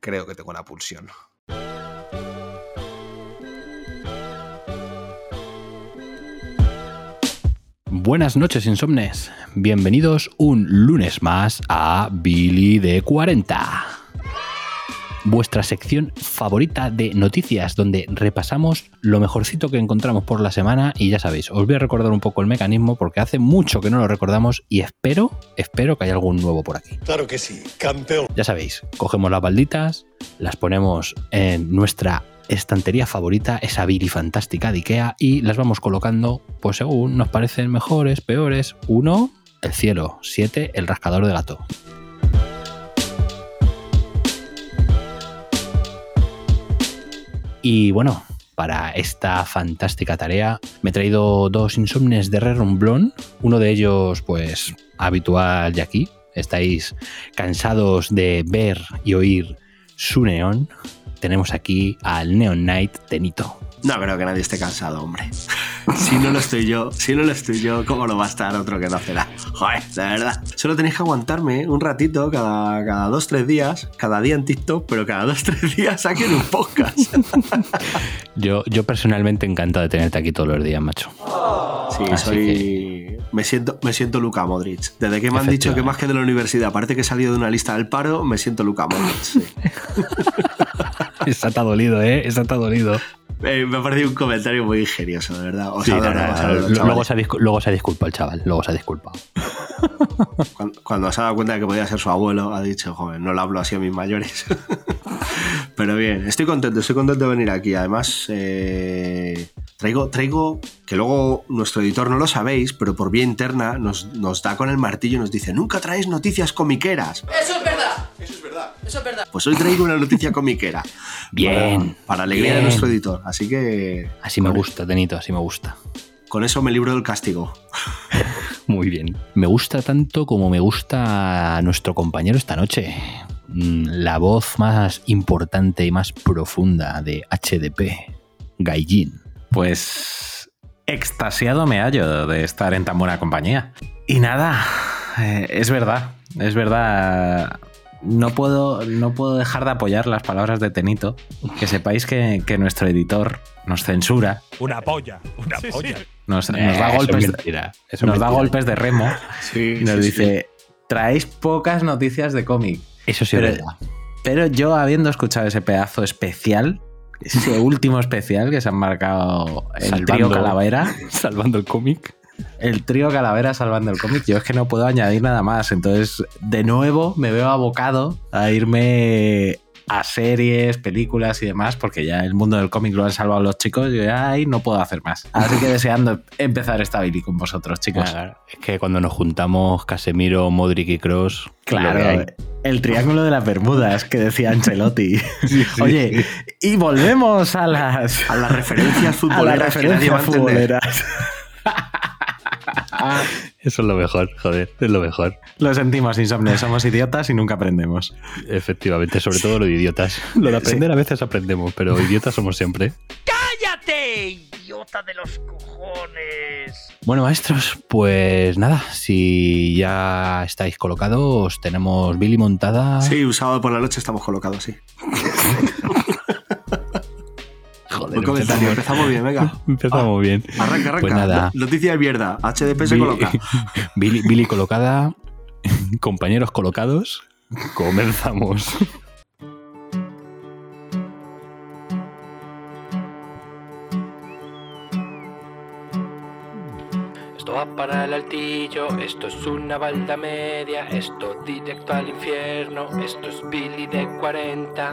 Creo que tengo la pulsión. Buenas noches, insomnes. Bienvenidos un lunes más a Billy de 40. Vuestra sección favorita de noticias, donde repasamos lo mejorcito que encontramos por la semana. Y ya sabéis, os voy a recordar un poco el mecanismo porque hace mucho que no lo recordamos y espero, espero que haya algún nuevo por aquí. Claro que sí, campeón. Ya sabéis, cogemos las balditas, las ponemos en nuestra estantería favorita, esa Billy fantástica de Ikea, y las vamos colocando, pues según nos parecen mejores, peores. Uno, el cielo. Siete, el rascador de gato. Y bueno, para esta fantástica tarea me he traído dos insomnes de Rerumblón. Uno de ellos, pues, habitual de aquí. Estáis cansados de ver y oír su neón. Tenemos aquí al Neon Knight Tenito. No creo que nadie esté cansado, hombre. si no lo estoy yo, si no lo estoy yo, ¿cómo lo va a estar otro que no será? Joder, de verdad. Solo tenéis que aguantarme un ratito cada, cada dos, tres días, cada día en TikTok, pero cada dos, tres días saquen un podcast. yo, yo personalmente encantado de tenerte aquí todos los días, macho. Sí, soy. Me siento, me siento Luca Modric. Desde que me han dicho que más que de la universidad, aparte que he salido de una lista del paro, me siento Luca Modric. Sí. Esa te ha dolido, ¿eh? Esa te ha dolido. Eh, me ha parecido un comentario muy ingenioso, de verdad. Sí, luego, se luego se disculpa el chaval, luego se ha disculpado. Cuando, cuando, se ha dado cuenta de que podía ser su abuelo, ha dicho, joven, no lo hablo así a mis mayores. Pero bien, estoy contento, estoy contento de venir aquí. Además, eh, traigo, traigo, que luego nuestro editor no lo sabéis, pero por vía interna nos, nos da con el martillo y nos dice, nunca traéis noticias comiqueras. Eso es verdad. Eso es verdad. Eso es verdad. Pues hoy traigo una noticia comiquera. Bien. Para, para alegría de nuestro editor. Así que... Así me gusta, Tenito, así me gusta. Con eso me libro del castigo. Muy bien. Me gusta tanto como me gusta nuestro compañero esta noche. Mm, la voz más importante y más profunda de HDP, Gaijin. Pues extasiado me hallo de estar en tan buena compañía. Y nada, eh, es verdad, es verdad. No puedo, no puedo dejar de apoyar las palabras de Tenito. Que sepáis que, que nuestro editor nos censura. Una polla, una polla. Nos, nos da, Eh, golpes, eso es mentira, eso es nos da golpes de remo Sí, y nos sí, dice: traéis pocas noticias de cómic. Eso sí Pero, es verdad. pero yo, habiendo escuchado ese pedazo especial, ese último especial que se han marcado el Salvando. trío Calavera, Salvando el cómic. El trío Calavera salvando el cómic, yo es que no puedo añadir nada más. Entonces, de nuevo, me veo abocado a irme a series, películas y demás, porque ya el mundo del cómic lo han salvado los chicos y yo ya ahí no puedo hacer más. Así que deseando empezar esta Billy con vosotros, chicos. Claro, es que cuando nos juntamos Casemiro, Modric y Cross. Claro, el triángulo de las Bermudas que decía Ancelotti. Oye, y volvemos a las, A las referencias a las futboleras que nadie va a referencias Eso es lo mejor, joder, es lo mejor. Lo sentimos, insomnes, somos idiotas y nunca aprendemos. Efectivamente, sobre todo lo de idiotas. Lo de aprender a veces aprendemos, pero idiotas somos siempre. ¡Cállate, idiota de los cojones! Bueno, maestros, pues nada, si ya estáis colocados, tenemos Billy montada. Sí, un sábado por la noche estamos colocados, sí. Joder, Buen comentario, empezamos bien, venga. Empezamos bien. Arranca, arranca. Pues nada. No- Noticia de mierda. HDP se Billy- coloca. Billy, Billy colocada, compañeros colocados, comenzamos. Esto va para el altillo, esto es una balda media, esto directo al infierno, esto es Billy de 40.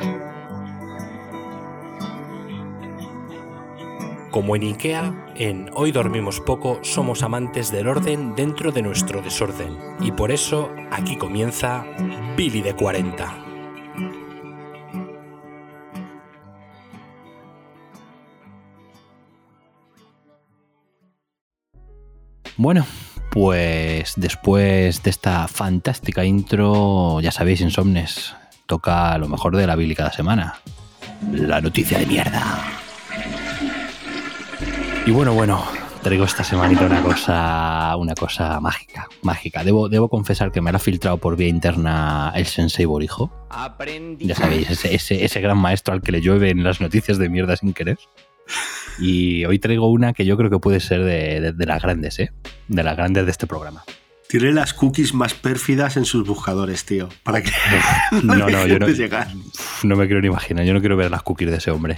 Como en IKEA, en Hoy Dormimos Poco somos amantes del orden dentro de nuestro desorden. Y por eso aquí comienza Billy de 40. Bueno, pues después de esta fantástica intro, ya sabéis, Insomnes, toca lo mejor de la Billy cada semana. La noticia de mierda. Y bueno, bueno, traigo esta semanita una cosa, una cosa mágica, mágica. Debo, debo confesar que me la ha filtrado por vía interna el Sensei Borijo. Ya sabéis, ese, ese, ese gran maestro al que le llueven las noticias de mierda sin querer. Y hoy traigo una que yo creo que puede ser de, de- de las grandes, ¿eh? De las grandes de este programa. Tiene las cookies más pérfidas en sus buscadores, tío. Para que No, no, yo no, llegar. Uf, no me quiero ni imaginar. Yo no quiero ver las cookies de ese hombre.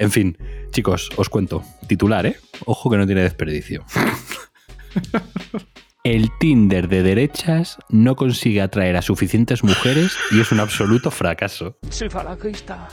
En fin, chicos, os cuento. Titular, ¿eh? Ojo que no tiene desperdicio. El Tinder de derechas no consigue atraer a suficientes mujeres y es un absoluto fracaso. Soy falangista.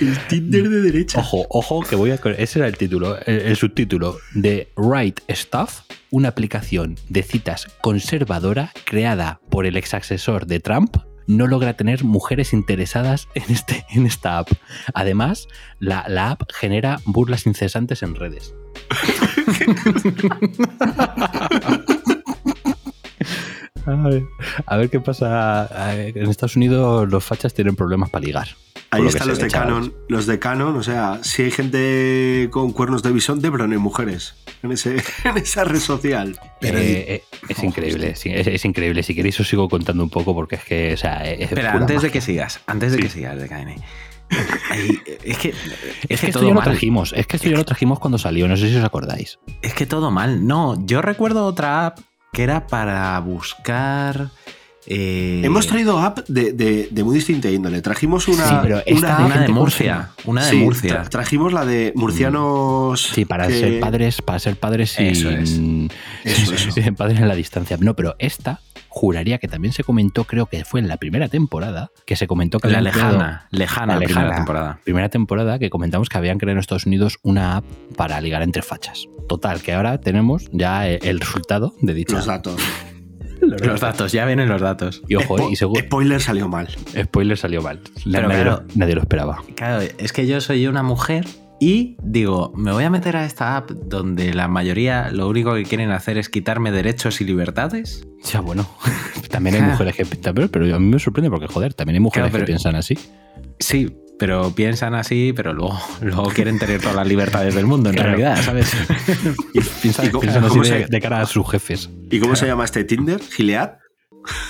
El Tinder de derecha. Ojo, ojo, que voy a. Ese era el título, el, el subtítulo de Right Stuff, una aplicación de citas conservadora creada por el ex asesor de Trump. No logra tener mujeres interesadas en, este, en esta app. Además, la, la app genera burlas incesantes en redes. A ver, qué pasa. En Estados Unidos los fachas tienen problemas para ligar. Ahí lo están los de chavales. Canon. Los de Canon, o sea, si hay gente con cuernos de bisonte, pero no hay mujeres en, ese, en esa red social. Pero Eh, eh, es increíble, sí, es, es increíble. Si queréis os sigo contando un poco porque es que, o sea, es pura antes de que sigas, antes de Sí. que sigas, de KN. Ahí, es que, Es que esto todo ya lo trajimos, es que esto ya lo trajimos cuando salió, no sé si os acordáis. Es que todo mal. No, yo recuerdo otra app que era para buscar. Eh, Hemos traído app de, de- de muy distinta índole. Trajimos una. Sí, pero esta una, de una de gente Murcia. Una de sí, Murcia. tra- trajimos la de murcianos. Sí, para que- ser padres, para ser padres sin Eso es. Eso, eso. sin padres en la distancia. No, pero esta juraría que también se comentó, creo que fue en la primera temporada, que se comentó que La habían creado- lejana, lejana, La primera temporada. primera temporada que comentamos que habían creado en Estados Unidos una app para ligar entre fachas. Total, que ahora tenemos ya el el resultado de dicha. Los datos. Los datos, ya vienen los datos. Y ojo, eh, Spo- y seguro, Spoiler salió mal. spoiler salió mal. Pero nadie, claro. lo, nadie lo esperaba. Claro, es que yo soy una mujer y digo, me voy a meter a esta app donde la mayoría lo único que quieren hacer es quitarme derechos y libertades. Ya, bueno. también hay mujeres que. Pero, pero a mí me sorprende porque, joder, también hay mujeres Claro, pero- que piensan así. Sí, pero piensan así, pero luego, luego quieren tener todas las libertades del mundo, en Claro. realidad, ¿sabes? Y piensan, ¿Y cómo- piensan así de, cara a sus jefes. ¿Y cómo se llama este Tinder? ¿Gilead?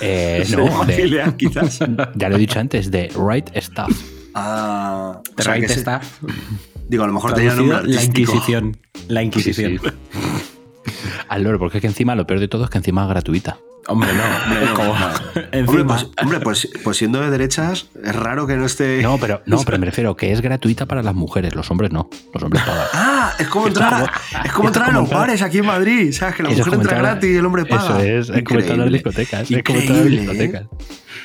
Eh, ¿Se no, de- Gilead, quizás. ya lo he dicho antes, de Right Stuff. Ah, o The sea, right se- stuff. Digo, a lo mejor tenía Traducido, nombre la. Inquisición. La Inquisición. Sí, Al loro, porque es que encima lo peor de todo es que encima es gratuita. Hombre, no. Hombre, no, como- no. encima- Hombre, pues, hombre, pues- pues siendo de derechas, es raro que no esté. No, pero, no, pero me refiero que es gratuita para las mujeres, los hombres no. Los hombres pagan. Ah, es como entrar, a- es como entrar a los bares aquí en Madrid. ¿Sabes? Que la Eso mujer entra entrar gratis y el hombre paga. Eso es, es como entrar a las Increíble. discotecas. Es como entrar a las ¿eh?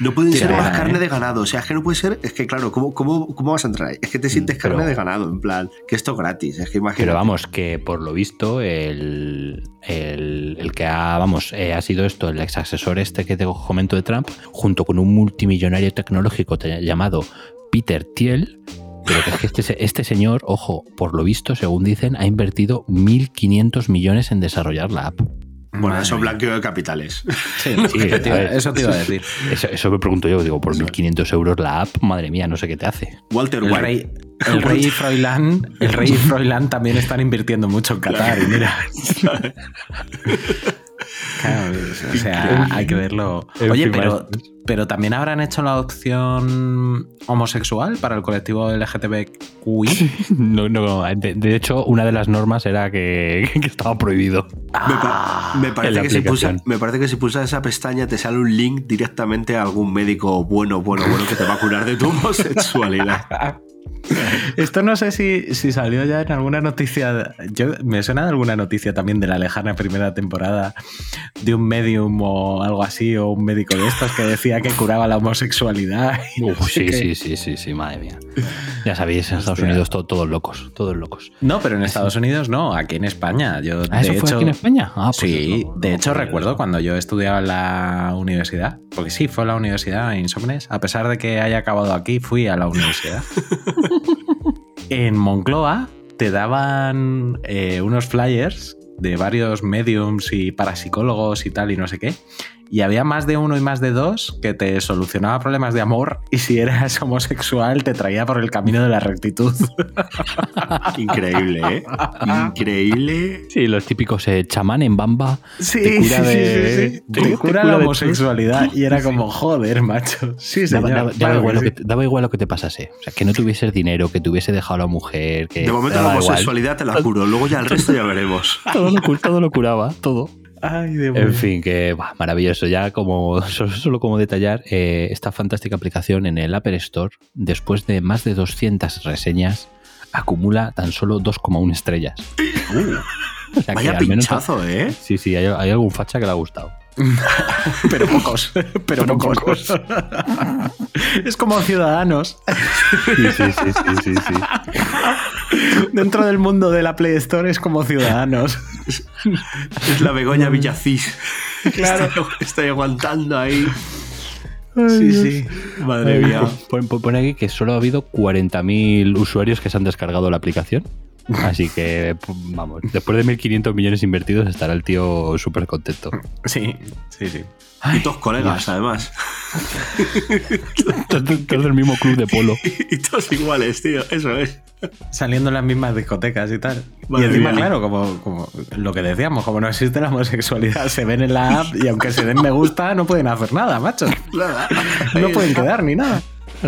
No pueden ser más eh. carne de ganado. O sea, es que no puede ser. Es que, claro, ¿cómo, cómo, cómo vas a entrar ahí? Es que te sientes pero- carne de ganado, en plan, que esto es gratis. Es que imagínate. Pero vamos, que por lo visto, el, el, el que ha, vamos, eh, ha sido esto, el ex asesor este que te comento de Trump, junto con un multimillonario tecnológico te- llamado Peter Thiel. Pero que es que este, este señor, ojo, por lo visto, según dicen, ha invertido 1.500 millones en desarrollar la app. Bueno, Madre eso mía. blanqueo de capitales. Sí, Sí, eso, te iba, a ver. eso te iba a decir. Eso, eso me pregunto yo, digo, por 1.500 euros la app, madre mía, no sé qué te hace. Walter El White. rey, el rey Froilán, el rey y Froilán también están invirtiendo mucho en Qatar. Y mira. Claro, o sea, hay que verlo. En Oye, fin, pero, pero también habrán hecho la opción homosexual para el colectivo LGTBQI. No, no, de, de hecho, una de las normas era que, que estaba prohibido. Me, pa- me en parece que si pulsa, me parece que si pulsas esa pestaña te sale un link directamente a algún médico bueno, bueno, bueno que te va a curar de tu homosexualidad. Esto no sé si, si salió ya en alguna noticia. Yo, me suena de alguna noticia también de la lejana primera temporada de un medium o algo así, o un médico de estos que decía que curaba la homosexualidad. Uf, sí, sí, sí, sí, sí, madre mía. Ya sabéis, en Estados Unidos todo, todos locos, todos locos. No, pero en Estados Unidos no, aquí en España. Yo, ¿Ah, eso fue aquí en España? Ah, pues sí, no, de hecho recuerdo cuando yo estudiaba en la universidad, porque sí, fue a la universidad en Insomnes, a pesar de que haya acabado aquí, fui a la universidad. en Moncloa te daban eh, unos flyers de varios mediums y parapsicólogos y tal y no sé qué. Y había más de uno y más de dos que te solucionaba problemas de amor y si eras homosexual te traía por el camino de la rectitud. Increíble, ¿eh? Increíble. Sí, los típicos eh, chamán en bamba. Sí, te cura sí, de, sí, sí. te- Te te cura cura la de- homosexualidad y era como, joder, macho. Sí, Daba, señor. daba- daba igual que lo que, te- daba igual lo que te pasase. O sea, que no tuvieses dinero, que te hubiese dejado la mujer. Que De momento la igual. homosexualidad te la curo, luego ya el resto ya veremos. Todo lo, todo lo curaba, todo. Ay, de En fin, que bah, maravilloso. Ya como solo, solo como detallar eh, esta fantástica aplicación en el Apple Store, después de más de 200 reseñas, acumula tan solo 2,1 estrellas. O sea, que Vaya al menos- pinchazo, ¿eh? Sí, sí, hay, hay algún facha que le ha gustado. Pero pocos. Pero, Pero pocos. es como ciudadanos. Sí, sí, sí, sí, sí, sí. Dentro del mundo de la Play Store es como ciudadanos. Es la Begoña Villacís. Claro. Está, está aguantando ahí. Sí, sí. Madre mía. Pon- pon- Pone aquí que solo ha habido 40.000 usuarios que se han descargado la aplicación. Así que, vamos, después de 1.500 millones invertidos estará el tío súper contento. Sí, sí, sí. Y todos colegas, además. Todos todos del mismo club de polo. Y todos iguales, tío. Eso es. Saliendo en las mismas discotecas y tal. Madre y encima, mía. claro, como, como lo que decíamos, como no existe la homosexualidad, se ven en la app y aunque se den me gusta, no pueden hacer nada, macho. Nada. No pueden quedar ni nada.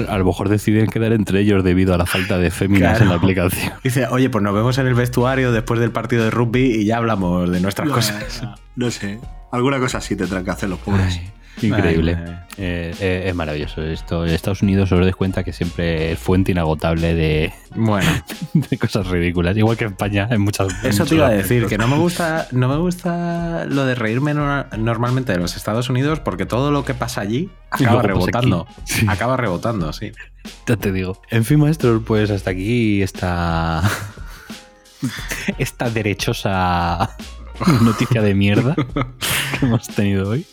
A lo mejor deciden quedar entre ellos debido a la falta de féminas Claro. en la aplicación. Dice, oye, pues nos vemos en el vestuario después del partido de rugby y ya hablamos de nuestras cosas. No sé. Alguna cosa así tendrán que hacer los pobres. Increíble. Ay. Eh, eh, es maravilloso esto. En Estados Unidos os dais cuenta que siempre es fuente inagotable de, Bueno, de cosas ridículas. Igual que España en muchas en eso te iba a decir, que no me gusta, no me gusta lo de reírme no- normalmente de los Estados Unidos porque todo lo que pasa allí acaba rebotando. Sí. Acaba rebotando, sí. Ya te digo. En fin, maestros, pues hasta aquí esta. esta derechosa noticia de mierda que hemos tenido hoy.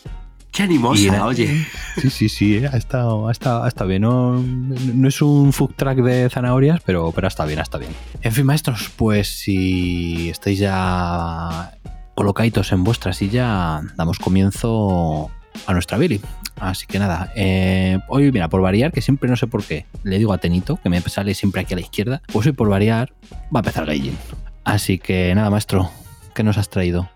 Qué animosa, era- oye. Sí, sí, sí, eh, ha estado, ha estado, ha estado bien. No, no es un food track de zanahorias, pero, pero está bien, está bien. En fin, maestros, pues si estáis ya colocaditos en vuestra silla, damos comienzo a nuestra Billy. Así que nada, eh, hoy, mira, por variar, que siempre no sé por qué, le digo a Tenito, que me sale siempre aquí a la izquierda, pues hoy por variar va a empezar Gaijin. Así que nada, maestro, ¿qué nos has traído?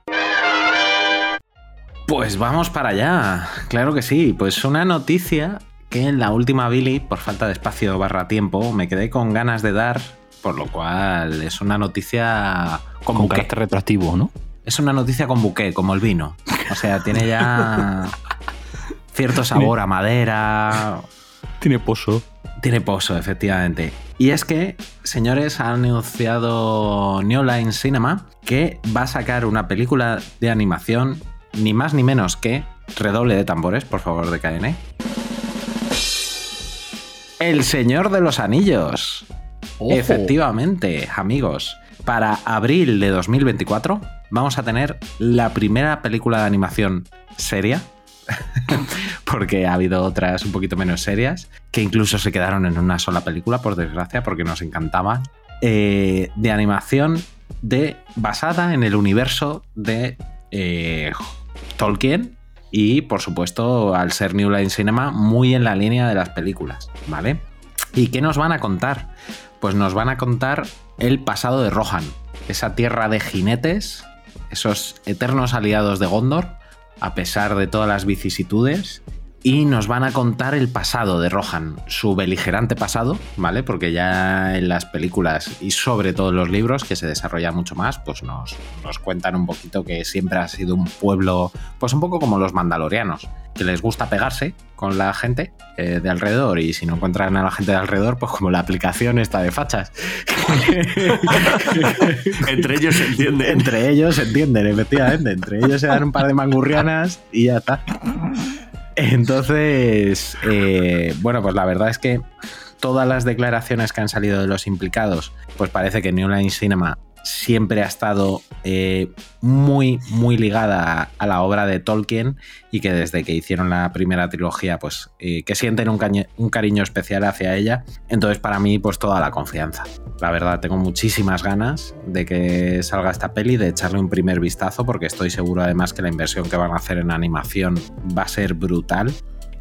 Pues vamos para allá. Claro que sí. Pues una noticia que en la última Billy, por falta de espacio barra tiempo, me quedé con ganas de dar, por lo cual es una noticia con, Con carácter retroactivo, ¿no? Es una noticia con buqué, como el vino. O sea, tiene ya cierto sabor a madera. Tiene pozo. Tiene pozo, efectivamente. Y es que, señores, ha anunciado New Line Cinema que va a sacar una película de animación, ni más ni menos que. Redoble de tambores, por favor, de KN. El Señor de los Anillos. Ojo. Efectivamente, amigos. Para abril de 2024 vamos a tener la primera película de animación seria. porque ha habido otras un poquito menos serias, que incluso se quedaron en una sola película, por desgracia, porque nos encantaban. eh, de animación de, basada en el universo de eh, Tolkien y, por supuesto, al ser New Line Cinema, muy en la línea de las películas, ¿vale? ¿Y qué nos van a contar? Pues nos van a contar el pasado de Rohan, esa tierra de jinetes, esos eternos aliados de Gondor, a pesar de todas las vicisitudes, y nos van a contar el pasado de Rohan, su beligerante pasado, ¿vale? Porque ya en las películas y sobre todo en los libros, que se desarrolla mucho más, pues nos, nos cuentan un poquito que siempre ha sido un pueblo, pues un poco como los mandalorianos, que les gusta pegarse con la gente eh, de alrededor y si no encuentran a la gente de alrededor, pues como la aplicación está de fachas. Entre ellos se entienden. Entre ellos se entienden, efectivamente. Entre ellos se dan un par de mangurrianas y ya está. Entonces, eh, bueno, pues la verdad es que todas las declaraciones que han salido de los implicados, pues parece que New Line Cinema siempre ha estado eh, muy, muy ligada a la obra de Tolkien y que desde que hicieron la primera trilogía, pues eh, que sienten un, un, cariño especial hacia ella. Entonces, para mí, pues toda la confianza. La verdad, tengo muchísimas ganas de que salga esta peli, de echarle un primer vistazo, porque estoy seguro además que la inversión que van a hacer en animación va a ser brutal.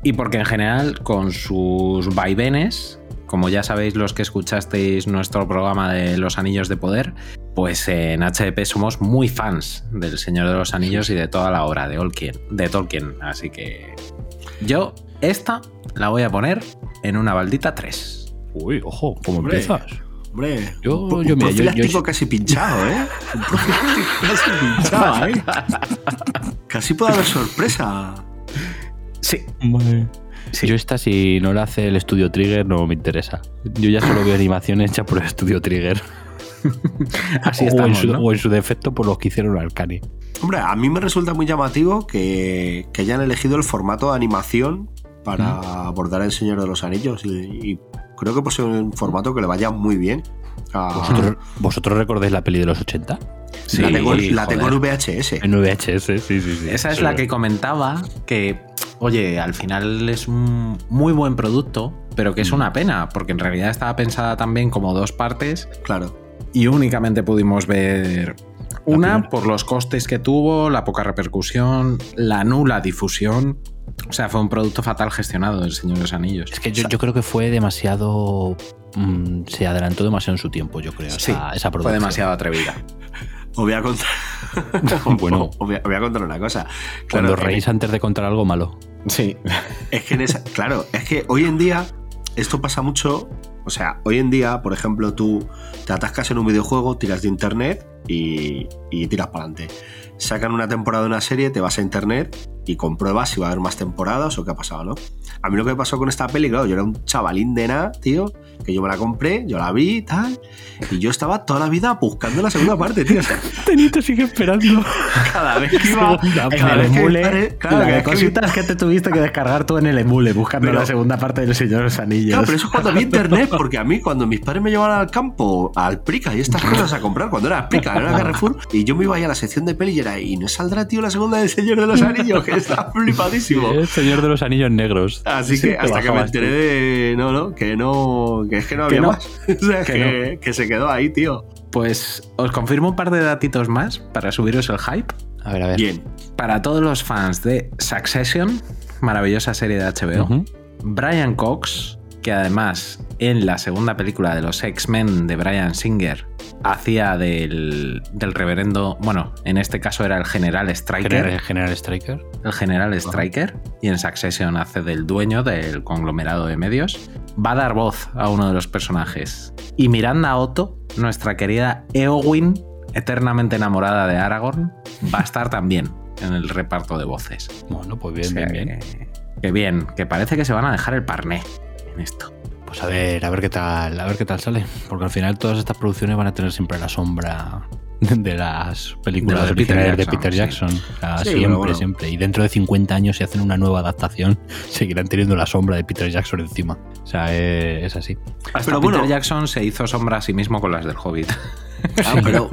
Y porque en general, con sus vaivenes, como ya sabéis los que escuchasteis nuestro programa de Los Anillos de Poder, pues en HDP somos muy fans del Señor de los Anillos y de toda la obra de Tolkien. De Tolkien. Así que yo esta la voy a poner en una baldita 3. Uy, ojo, ¿cómo empiezas? Hombre, yo, un, yo, un profiláctico casi pinchado, ¿eh? Un profiláctico casi pinchado, ¿eh? Casi puede haber sorpresa. Sí. Vale. Sí. Yo esta, si no la hace el estudio Trigger, no me interesa. Yo ya solo veo animación hecha por el estudio Trigger. Así ¿no? o en su defecto por los que hicieron Arcane. Hombre, a mí me resulta muy llamativo que, que hayan elegido el formato de animación para mm. abordar El Señor de los Anillos y, y creo que ser un formato que le vaya muy bien. ¿Vosotros, ¿Vosotros, recordáis la peli de los 80? Sí, la tengo, la tengo en VHS. En VHS, sí, sí, sí. Esa es la que comentaba que, oye, al final es un muy buen producto, pero que es una pena, porque en realidad estaba pensada también como dos partes. Claro. Y únicamente pudimos ver una por los costes que tuvo, la poca repercusión, la nula difusión. O sea, fue un producto fatal gestionado del Señor de los Anillos. Es que yo, yo creo que fue demasiado. Mmm, se adelantó demasiado en su tiempo, yo creo. Sí, esa, esa fue demasiado atrevida. Os voy a contar. bueno, os voy, a, os voy a contar una cosa. Cuando reís antes de contar algo malo. Sí. Es que en esa, claro, es que hoy en día esto pasa mucho. O sea, hoy en día, por ejemplo, tú te atascas en un videojuego, tiras de internet y, y tiras para adelante. Sacan una temporada de una serie, te vas a internet y compruebas si va a haber más temporadas o qué ha pasado, ¿no? A mí lo que me pasó con esta peli, claro, yo era un chavalín de nada, tío, que yo me la compré, yo la vi y tal, y yo estaba toda la vida buscando la segunda parte, tío. Tenito sigue esperando. Cada vez que iba. Cada vez emule, que claro, la que cositas que, que te tuviste que descargar tú en el emule, buscando pero, la segunda parte del Señor de los Anillos. Claro, pero eso es cuando vi internet, porque a mí, cuando mis padres me llevaban al campo, al Prica y estas cosas a comprar, cuando era Prica, era Carrefour, y yo me iba ahí a la sección de peli y era, y no saldrá, tío, la segunda del Señor de los Anillos, que está flipadísimo. El Señor de los Anillos Negros. Así que hasta que me enteré tú. de. No, no, que no. Que es que no había no? más. o sea, que, que, no. que, se quedó ahí, tío. Pues os confirmo un par de datitos más para subiros el hype. A ver, a ver. Bien. Para todos los fans de Succession, maravillosa serie de HBO, uh -huh. Brian Cox, que además en la segunda película de los X-Men de Brian Singer hacía del, del, reverendo, bueno, en este caso era el general Striker. ¿General, general Striker? El general Striker. Y en Succession hace del dueño del conglomerado de medios. Va a dar voz a uno de los personajes. Y Miranda Otto, nuestra querida Eowyn, eternamente enamorada de Aragorn, va a estar también en el reparto de voces. Bueno, pues bien, o sea, bien, bien. Que, que bien, que parece que se van a dejar el parné en esto. Pues a ver, a ver qué tal, a ver qué tal sale. Porque al final todas estas producciones van a tener siempre la sombra de las películas de, de, Peter, Jackson, de Peter Jackson. Sí. O sea, sí, siempre, bueno. siempre. Y dentro de 50 años, si hacen una nueva adaptación, seguirán teniendo la sombra de Peter Jackson encima. O sea, es, es así. Hasta pero Peter bueno, Jackson se hizo sombra a sí mismo con las del Hobbit. Ah, pero,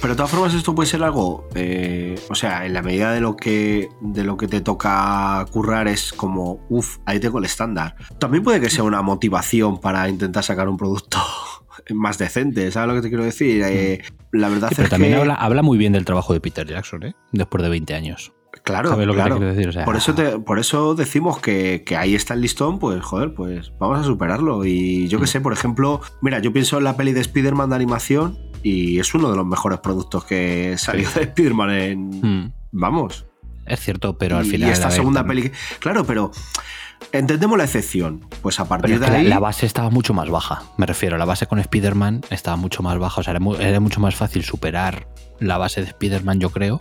pero de todas formas esto puede ser algo, eh, o sea, en la medida de lo que de lo que te toca currar es como, uff, ahí tengo el estándar. También puede que sea una motivación para intentar sacar un producto más decente, ¿sabes lo que te quiero decir? Eh, la verdad sí, pero es también que... habla, habla, muy bien del trabajo de Peter Jackson, ¿eh? Después de 20 años. Claro, ¿Sabes lo claro. que decir? O sea, por, eso te, por eso decimos que, que, ahí está el listón, pues joder, pues vamos a superarlo. Y yo que sé, por ejemplo, mira, yo pienso en la peli de Spider-Man de animación y es uno de los mejores productos que salió de Spider-Man en... Mm. Vamos. Es cierto, pero al final. Y esta segunda peli. Claro, pero entendemos la excepción. Pues a partir Pero de ahí. la, la base estaba mucho más baja. Me refiero, la base con Spider-Man estaba mucho más baja. O sea, era, mu- era mucho más fácil superar la base de Spider-Man, yo creo,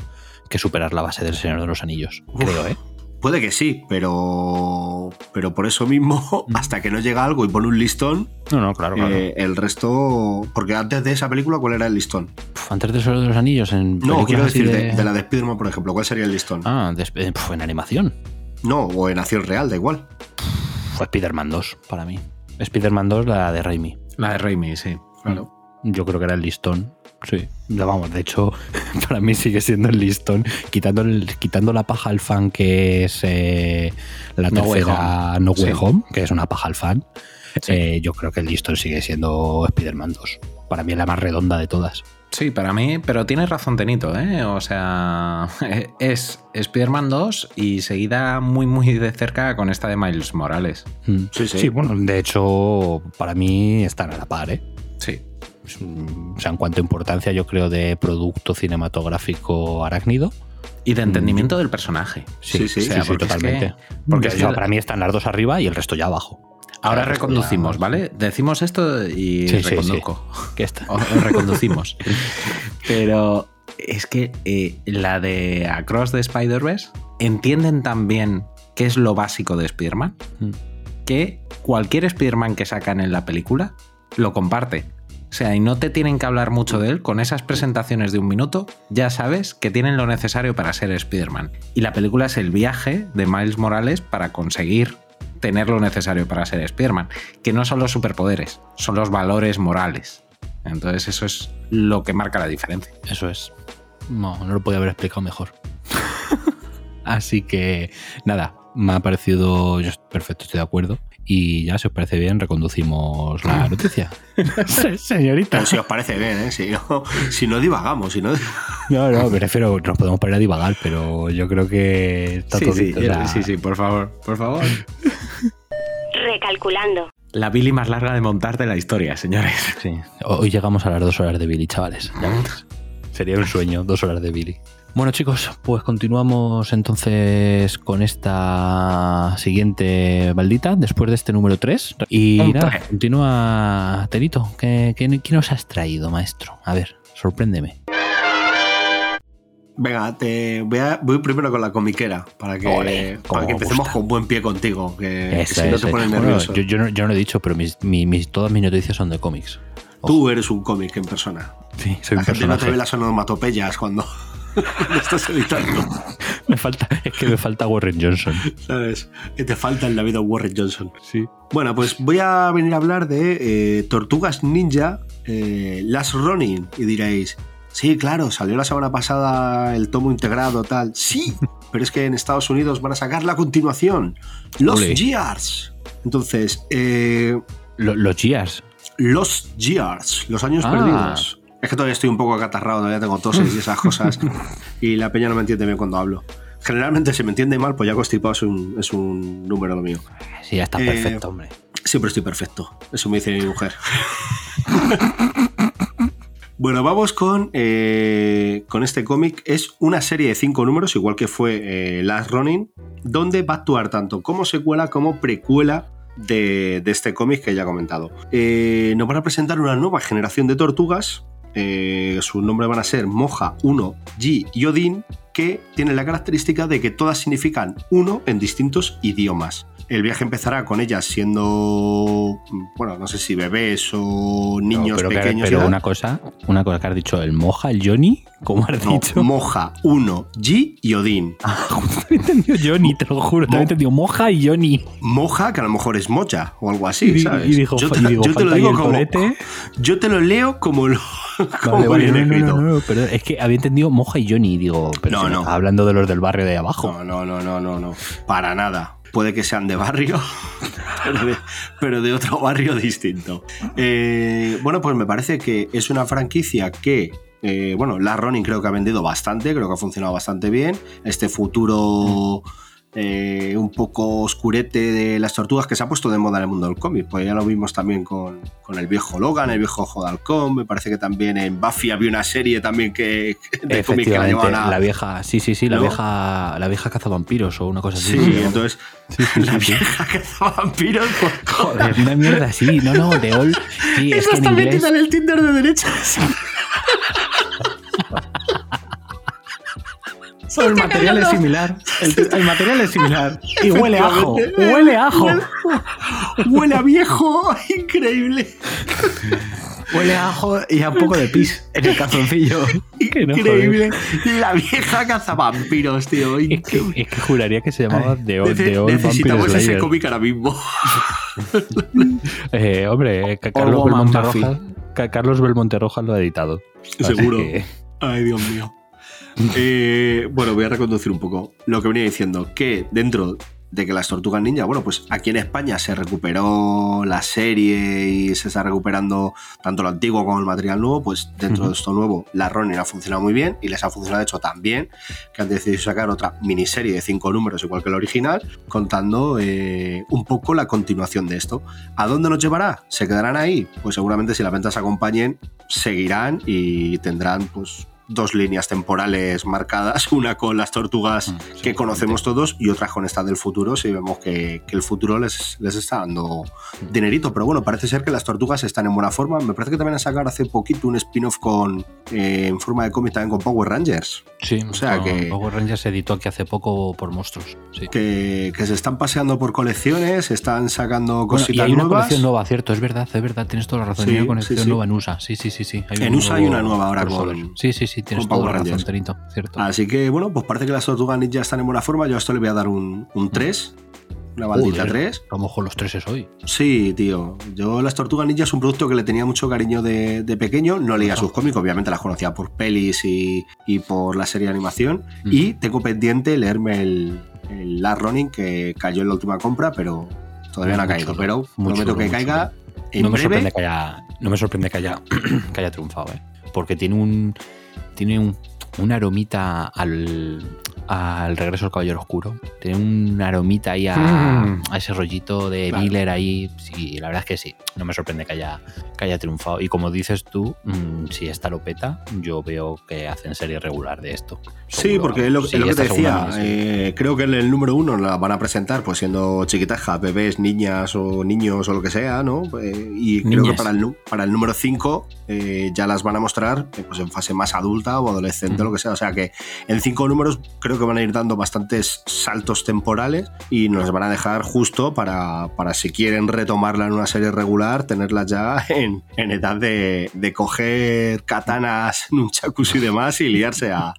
que superar la base del Señor de los Anillos. Creo, ¿eh? Puede que sí, pero. Pero por eso mismo, hasta que no llega algo y pone un listón, No, no, claro, claro. eh, el resto. Porque antes de esa película, ¿cuál era el listón? Puf, antes del Señor de los Anillos, en. No, quiero decir, de, de la de Spider-Man, por ejemplo, ¿cuál sería el listón? Ah, de eh, puf, en animación. No, o en acción real, da igual. Fue Spider-Man 2 para mí. Spider-Man 2, la de Raimi. La de Raimi, sí. Claro. Yo creo que era el listón. Sí. Vamos, de hecho, para mí sigue siendo el listón. Quitando, el- quitando la paja al fan que es eh, la No Way tercera Home. No Way Sí. Home, que es una paja al fan. Sí. eh, yo creo que el listón sigue siendo Spider-Man 2. Para mí es la más redonda de todas. Sí, para mí, pero tienes razón, Tenito, ¿eh? O sea, es Spider-Man 2 y seguida muy, muy de cerca con esta de Miles Morales. Mm. Sí, sí. bueno, de hecho, para mí están a la par, ¿eh? Sí. O sea, en cuanto a importancia, yo creo, de producto cinematográfico arácnido. Y de entendimiento del personaje. Sí, sí, O sea, sí, porque es que- totalmente. porque Porque es que- para mí están las dos arriba y el resto ya abajo. Ahora reconducimos, ¿vale? Decimos esto y Sí, sí, reconduzco. Que está. O- o reconducimos. Pero es que eh, la de Across the Spider-Verse entienden también qué es lo básico de Spider-Man. Mm. Que cualquier Spider-Man que sacan en la película lo comparte. O sea, y no te tienen que hablar mucho de él. Con esas presentaciones de un minuto, ya sabes que tienen lo necesario para ser Spider-Man. Y la película es el viaje de Miles Morales para conseguir tener lo necesario para ser Spider-Man. Que no son los superpoderes, son los valores morales. Entonces eso es lo que marca la diferencia. Eso es. No, no lo podía haber explicado mejor. Así que, nada, me ha parecido yo perfecto, estoy de acuerdo. Y ya, si os parece bien, reconducimos la noticia. Sí, Señorita. Pero si os parece bien, ¿eh? Si no, si no divagamos, si no. No, no, me refiero, nos podemos poner a divagar, pero yo creo que está todo sí, o sea, sí, sí, por favor, por favor. Recalculando. La Billy más larga de montar de la historia, señores. sí. Hoy llegamos a las dos horas de Billy, chavales. Ya ves. Sería un sueño, dos horas de Billy. Bueno, chicos, pues continuamos entonces con esta siguiente maldita, después de este número 3. Y nada, tres. continúa, Terito. ¿Qué, qué, qué nos has traído, maestro? A ver, sorpréndeme. Venga, te voy, a- voy primero con la comiquera para que, para que empecemos gusta. con buen pie contigo. Que, si no te pones Bueno, nervioso. yo, yo no, yo no lo he dicho, pero mis, mi- mis- todas mis noticias son de cómics. Tú eres un cómic en persona. Sí, soy La un gente no te personaje. ve las onomatopeyas cuando lo estás editando. Me falta, es que me falta Warren Johnson. ¿Sabes? Que te falta en la vida Warren Johnson. Sí. Bueno, pues voy a venir a hablar de eh, Tortugas Ninja eh, Last Running. Y diréis, sí, claro, salió la semana pasada el tomo integrado, tal. Sí, pero es que en Estados Unidos van a sacar la continuación, Los Ole. Years. Entonces, eh, Lo- los Gears. Los Years, los años Ah. perdidos. Es que todavía estoy un poco acatarrado, todavía tengo toses y esas cosas. y la peña no me entiende bien cuando hablo. Generalmente, si me entiende mal, pues ya constipado es un, es un número lo mío. Sí, ya está Eh, perfecto, hombre. Siempre estoy perfecto. Eso me dice mi mujer. bueno, vamos con, eh, con este cómic. Es una serie de cinco números, igual que fue eh, Last Running, donde va a actuar tanto como secuela como precuela de, de este cómic que ya he comentado. Eh, nos van a presentar una nueva generación de tortugas. Eh, su nombre van a ser Moja 1, G y Odin, que tienen la característica de que todas significan uno en distintos idiomas. El viaje empezará con ellas siendo, bueno, no sé si bebés o niños No, pero que- pequeños. pero una cosa, una cosa que has dicho, el Moja, el Johnny, ¿cómo has No, dicho? Moja 1, G y Odin. También he entendido Johnny, te lo juro. También he entendido Moja y Johnny. Moja, que a lo mejor es mocha o algo así, ¿sabes? y dijo- yo, te, y digo, yo te lo digo como. Yo te lo leo como lo. Vale, vale, no, no, escrito. no, no, es que había entendido Moja y Johnny. Digo, pero No, no. hablando de los del barrio de abajo. No, no, no, no, no, no. Para nada. Puede que sean de barrio, pero de, pero de otro barrio distinto. Eh, bueno, pues me parece que es una franquicia que, eh, bueno, la Ronin creo que ha vendido bastante, creo que ha funcionado bastante bien. Este futuro eh, un poco oscurete de las tortugas que se ha puesto de moda en el mundo del cómic. Pues ya lo vimos también con, con el viejo Logan, el viejo Halcón. Me parece que también en Buffy había una serie también que de cómic que la llevaban a. la vieja, sí, sí, sí, la vieja, la vieja cazavampiros o una cosa así. Sí, entonces Sí, sí, la vieja que vampiros. pues, Joder, una mierda así, no, no, de all. Sí, es que en está inglés. metida en el Tinder de derechas. el material es similar. El, el material es similar. Y huele a ajo. Huele a ajo. Huele a viejo, increíble. Huele a ajo y a un poco de pis en el calzoncillo. Increíble. La vieja cazavampiros, tío. Es que, es que juraría que se llamaba The Old, Nece- The Old Vampire necesitamos ese cómic ahora mismo. Eh, hombre, eh, Ca- Carlos Belmonte. Rojas, Ca- Carlos Belmonte Rojas lo ha editado. Seguro. que- Ay, Dios mío. Eh, bueno, voy a reconducir un poco lo que venía diciendo, que dentro de que las tortugas ninja, bueno, pues aquí en España se recuperó la serie y se está recuperando tanto lo antiguo como el material nuevo, pues dentro de esto nuevo la Ronin ha funcionado muy bien y les ha funcionado de hecho tan bien que han decidido sacar otra miniserie de cinco números igual que el original, contando eh, un poco la continuación de esto. ¿A dónde nos llevará? ¿Se quedarán ahí? Pues seguramente si las ventas acompañen, seguirán y tendrán pues dos líneas temporales marcadas, una con las tortugas Mm, que conocemos todos y otra con esta del futuro, si vemos que, que el futuro les, les está dando dinerito. Pero bueno, parece ser que las tortugas están en buena forma. Me parece que también han sacado hace poquito un spin-off con eh, en forma de cómic también con Power Rangers, Sí, O sea que- Power Rangers se editó aquí hace poco por monstruos. Sí. que, que se están paseando por colecciones, están sacando Bueno, y cositas hay una nuevas. colección nueva, cierto, es verdad, es verdad, tienes toda la razón. Sí, hay una colección sí, sí. nueva en USA, sí, sí, sí. sí. Hay En USA hay una nueva ahora con- Sí, sí, sí, tienes con toda la razón. Terito, cierto. Así que bueno, pues parece que las tortugas ninja están en buena forma. Yo a esto le voy a dar un, un 3. Una maldita Joder, 3. A lo mejor los tres es hoy. Sí, tío. Yo las Tortugas Ninja es un producto que le tenía mucho cariño de, de pequeño. No leía sus cómics, obviamente las conocía por pelis y, y por la serie de animación. Mm. Y tengo pendiente leerme el, el Last Running que cayó en la última compra, pero todavía no ha caído. chulo, pero prometo que caiga en no me breve. sorprende que haya, no me sorprende que haya, que haya triunfado, ¿eh? porque tiene un tiene un, una aromita al, al regreso del caballero oscuro. Tiene un aromita ahí a, Mm. a ese rollito de Claro. Miller ahí. Sí, la verdad es que sí. No me sorprende que haya, que haya triunfado. Y como dices tú, mm, si esta lo peta, yo veo que hacen serie regular de esto. Sí, porque es lo, sí, es lo que te decía. eh, creo que en el número uno la van a presentar, pues siendo chiquitaja, bebés, niñas o niños o lo que sea, ¿no? Eh, y creo que para el, nu- para el número 5 ya las van a mostrar eh, pues en fase más adulta o adolescente o lo que sea. O sea que en cinco números creo que van a ir dando bastantes saltos temporales y nos van a dejar justo para, para si quieren retomarla en una serie regular, tenerla ya en, en edad de, de coger katanas, nunchakus y demás y liarse a,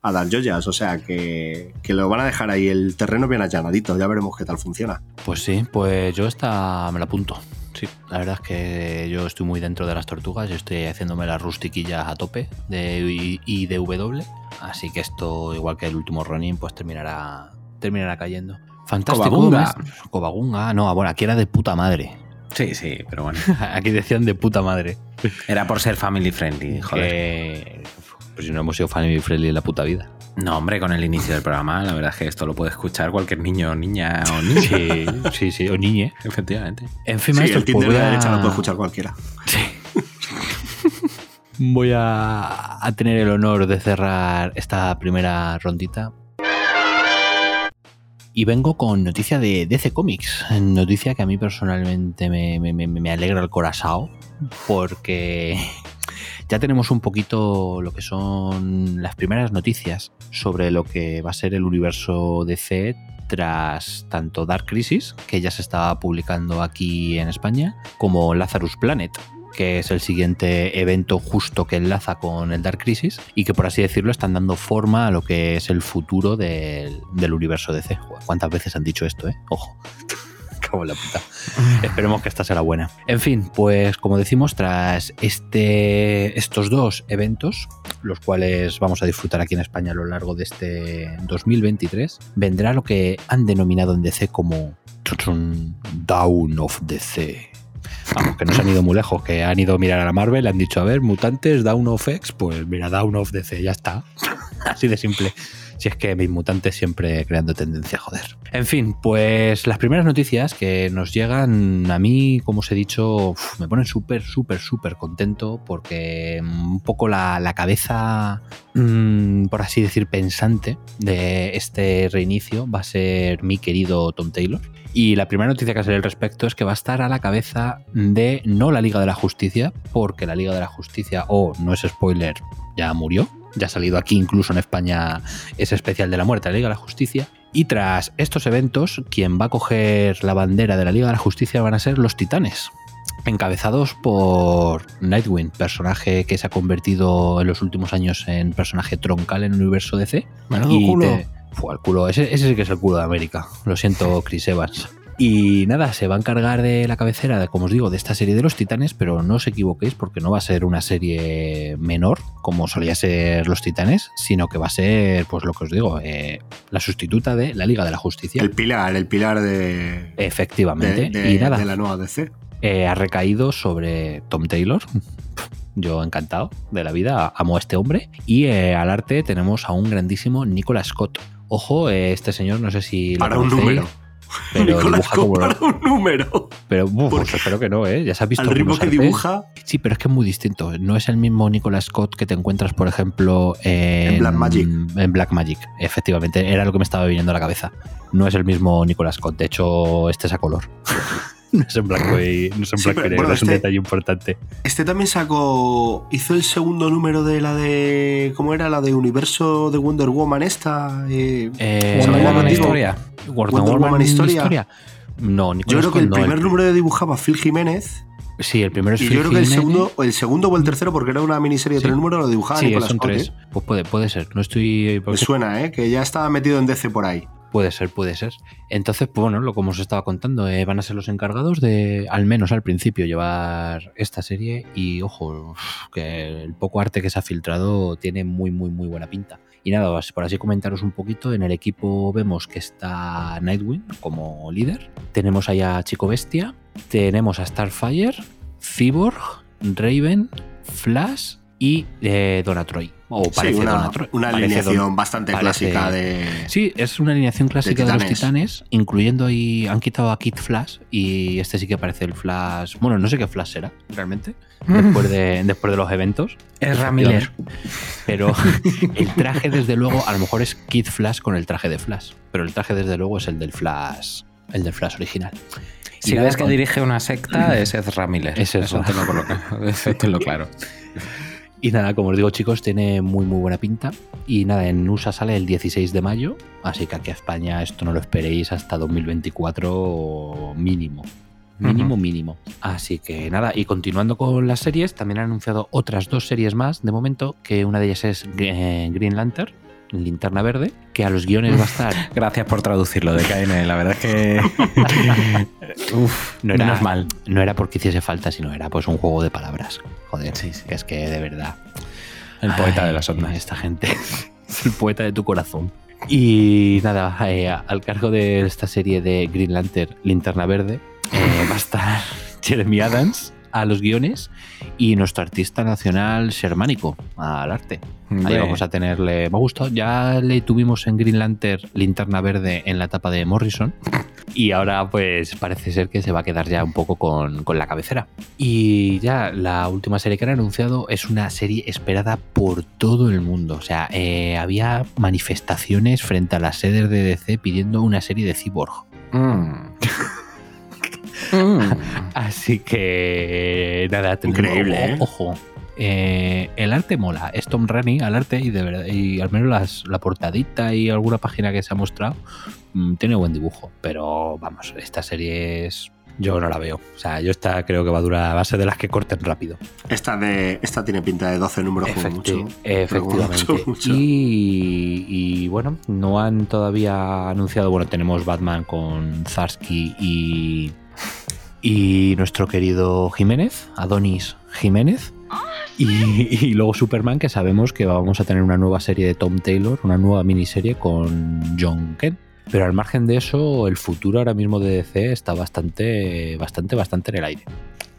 a dar joyas. O sea que, que lo van a dejar ahí el terreno bien allanadito. Ya veremos qué tal funciona. Pues sí, pues yo esta me la apunto. Sí, la verdad es que yo estoy muy dentro de las tortugas, yo estoy haciéndome las rustiquillas a tope de IDW, así que esto, igual que el último Ronin, pues terminará, terminará cayendo. Fantástico. Cobagunga. Cobagunga, no, bueno, aquí era de puta madre. Sí, sí, pero bueno. Aquí decían de puta madre. Era por ser family friendly, joder. Que, pues si no hemos sido family friendly en la puta vida. No, hombre, con el inicio del programa, la verdad es que esto lo puede escuchar cualquier niño, niña o niña. Sí, sí, sí, o niñe. Efectivamente. En fin, Sí, maestros, el Tinder pues de la a- derecha lo puede escuchar cualquiera. Voy a, a tener el honor de cerrar esta primera rondita. Y vengo con noticia de DC Comics. Noticia que a mí personalmente me, me- me- me alegra el corazón. Porque ya tenemos un poquito lo que son las primeras noticias sobre lo que va a ser el universo DC tras tanto Dark Crisis, que ya se estaba publicando aquí en España, como Lazarus Planet, que es el siguiente evento justo que enlaza con el Dark Crisis y que por así decirlo están dando forma a lo que es el futuro del, del universo DC. ¿Cuántas veces han dicho esto, eh? Ojo. Esperemos que esta la buena. En fin, pues como decimos, tras este, estos dos eventos, los cuales vamos a disfrutar aquí en España a lo largo de este 2023, vendrá lo que han denominado en DC como Down of DC. Vamos, que no se han ido muy lejos, que han ido a mirar a la Marvel, han dicho, a ver, mutantes, Down of X, pues mira, Down of DC, ya está. Así de simple. Si es que mis mutantes siempre creando tendencia, joder. En fin, pues las primeras noticias que nos llegan a mí, como os he dicho, me ponen súper, súper, súper contento porque un poco la, la cabeza, mm, por así decir, pensante de este reinicio va a ser mi querido Tom Taylor. Y la primera noticia que sale al respecto es que va a estar a la cabeza de no la Liga de la Justicia, porque la Liga de la Justicia, o no es spoiler, ya murió. Ya ha salido aquí incluso en España ese especial de la muerte de la Liga de la Justicia. Y tras estos eventos, quien va a coger la bandera de la Liga de la Justicia van a ser los Titanes. Encabezados por Nightwing, personaje que se ha convertido en los últimos años en personaje troncal en el universo DC. Menudo Y culo. te- Fue al culo. Ese, ese sí que es el culo de América. Lo siento, Chris Evans. Y nada, se va a encargar de la cabecera, como os digo, de esta serie de los titanes, pero no os equivoquéis porque no va a ser una serie menor, como solía ser los titanes, sino que va a ser, pues lo que os digo, eh, la sustituta de la Liga de la Justicia. El pilar, el pilar de, Efectivamente. de, de- y nada, de la nueva DC. eh, ha recaído sobre Tom Taylor. Yo encantado de la vida, amo a este hombre. Y eh, al arte tenemos a un grandísimo Nicolas Scott. Ojo, este señor, no sé si. lo Para un número. Pero dibuja como. para un número. Pero uf, pues espero que no, ¿eh? Ya se ha visto. Al ritmo que artes. dibuja Sí, pero es que es muy distinto. No es el mismo Nicolas Scott que te encuentras, por ejemplo, en, En Black Magic. En Black Magic, efectivamente. Era lo que me estaba viniendo a la cabeza. No es el mismo Nicolas Scott. De hecho, este es a color. no es en blanco y, no es en Sí, blanco y pero, negro, bueno, es un este- detalle importante. Este también sacó. Hizo el segundo número de la de. ¿Cómo era? La de Universo de Wonder Woman esta. eh, Eh, Wonder ¿sabes Woman que? Historia. Wonder, Wonder Woman, Woman historia. Historia. No, Nicolas Yo creo que el no, primer número de dibujaba Phil Jiménez. Sí, el primero es Y Phil yo creo que el segundo, o el segundo o el tercero, porque era una miniserie de Sí. tres números, lo dibujaba Sí, Nicolas son tres. Pues puede, puede ser. No estoy. Me suena, ¿eh? Que ya estaba metido en DC por ahí. Puede ser, puede ser. Entonces, pues bueno, lo como os estaba contando, eh, van a ser los encargados de, al menos al principio, llevar esta serie. Y ojo, que el poco arte que se ha filtrado tiene muy, muy, muy buena pinta. Y nada, por así comentaros un poquito, en el equipo vemos que está Nightwing como líder. Tenemos ahí a Chico Bestia, tenemos a Starfire, Cyborg, Raven, Flash y eh, Donatroy. O Sí, parece una, Donatroy. una Parece alineación Don- bastante parece- clásica de. Sí, es una alineación clásica de, los Titanes. incluyendo ahí. Han quitado a Kid Flash y este sí que parece el Flash. Bueno, no sé qué Flash será realmente. Después de, después de los eventos. Es Ramiller. Pero el traje, desde luego, a lo mejor es Kid Flash con el traje de Flash. Pero el traje, desde luego, es el del Flash. El del Flash original. Si ves que con- dirige una secta, es Ezra Miller. Es Eso te lo coloco- eso tenlo claro. Y nada, como os digo, chicos, tiene muy, muy buena pinta. Y nada, en USA sale el 16 de mayo. Así que aquí a España esto no lo esperéis hasta 2024 mínimo. Mínimo, mínimo. Así que nada, y continuando con las series, también han anunciado otras dos series más de momento, que una de ellas es eh, Green Lantern, Linterna Verde, que a los guiones va a estar Gracias por traducirlo de KN. La verdad es que. Uf, No era, menos mal. no era porque hiciese falta, sino era pues un juego de palabras. Joder, Sí, sí. que es que de verdad. El poeta Ay, de las ondas. Esta gente. es el poeta de tu corazón. Y nada, eh, al cargo de esta serie de Green Lantern Linterna Verde eh, va a estar Jeremy Adams a los guiones y nuestro artista nacional Shermánico al arte. Ahí vamos a tenerle. Me ha gustado. Ya le tuvimos en Green Lantern Linterna Verde en la etapa de Morrison. Y ahora, pues parece ser que se va a quedar ya un poco con, con la cabecera. Y ya la última serie que han anunciado es una serie esperada por todo el mundo. O sea, eh, había manifestaciones frente a las sedes de DC pidiendo una serie de Cyborg. Mm. Mm. Así que nada, Increíble, ¿eh? Ojo. eh, el arte mola, es Tom Running al arte y de verdad, y al menos las- la portadita y alguna página que se ha mostrado mm, tiene buen dibujo, pero vamos, esta serie es yo no la veo, o sea, yo esta creo que va a durar, va a ser de las que corten rápido. Esta, de, esta tiene pinta de 12 números como mucho. efectivamente. Mucho, mucho. Y, y, bueno, no han todavía anunciado, bueno, tenemos Batman con Zarsky y, y nuestro querido Jiménez, Adonis Jiménez. Y, luego Superman, que sabemos que vamos a tener una nueva serie de Tom Taylor, una nueva miniserie con John Kent. Pero al margen de eso, el futuro ahora mismo de DC está bastante, bastante, bastante en el aire.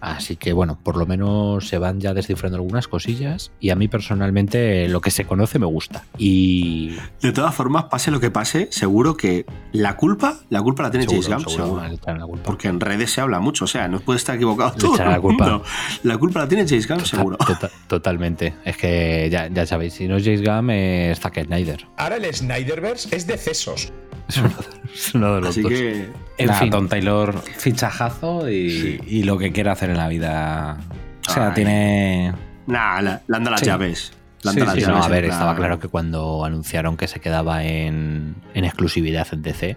Así que bueno, por lo menos se van ya descifrando algunas cosillas y a mí personalmente lo que se conoce me gusta. Y De todas formas, pase lo que pase, seguro que la culpa, la culpa la tiene Seguro, James Gunn, seguro seguro. le echarán la culpa. Porque en redes se habla mucho, o sea, no puede estar equivocado todo el la culpa. mundo. La culpa la tiene James Gunn, seguro. Tota- totalmente. Es que ya, ya sabéis, si no es James Gunn es Zack Snyder. Ahora el Snyderverse es de cesos. Es uno de, es uno de los Así dos. que En Nada, fin. Tom Taylor fichajazo y, y lo que quiere hacer en la vida. O sea, Ay. tiene. Nada, le, dado las Sí. llaves. Le Sí, las no, a ver, plan- estaba claro que cuando anunciaron que se quedaba en, en exclusividad en DC,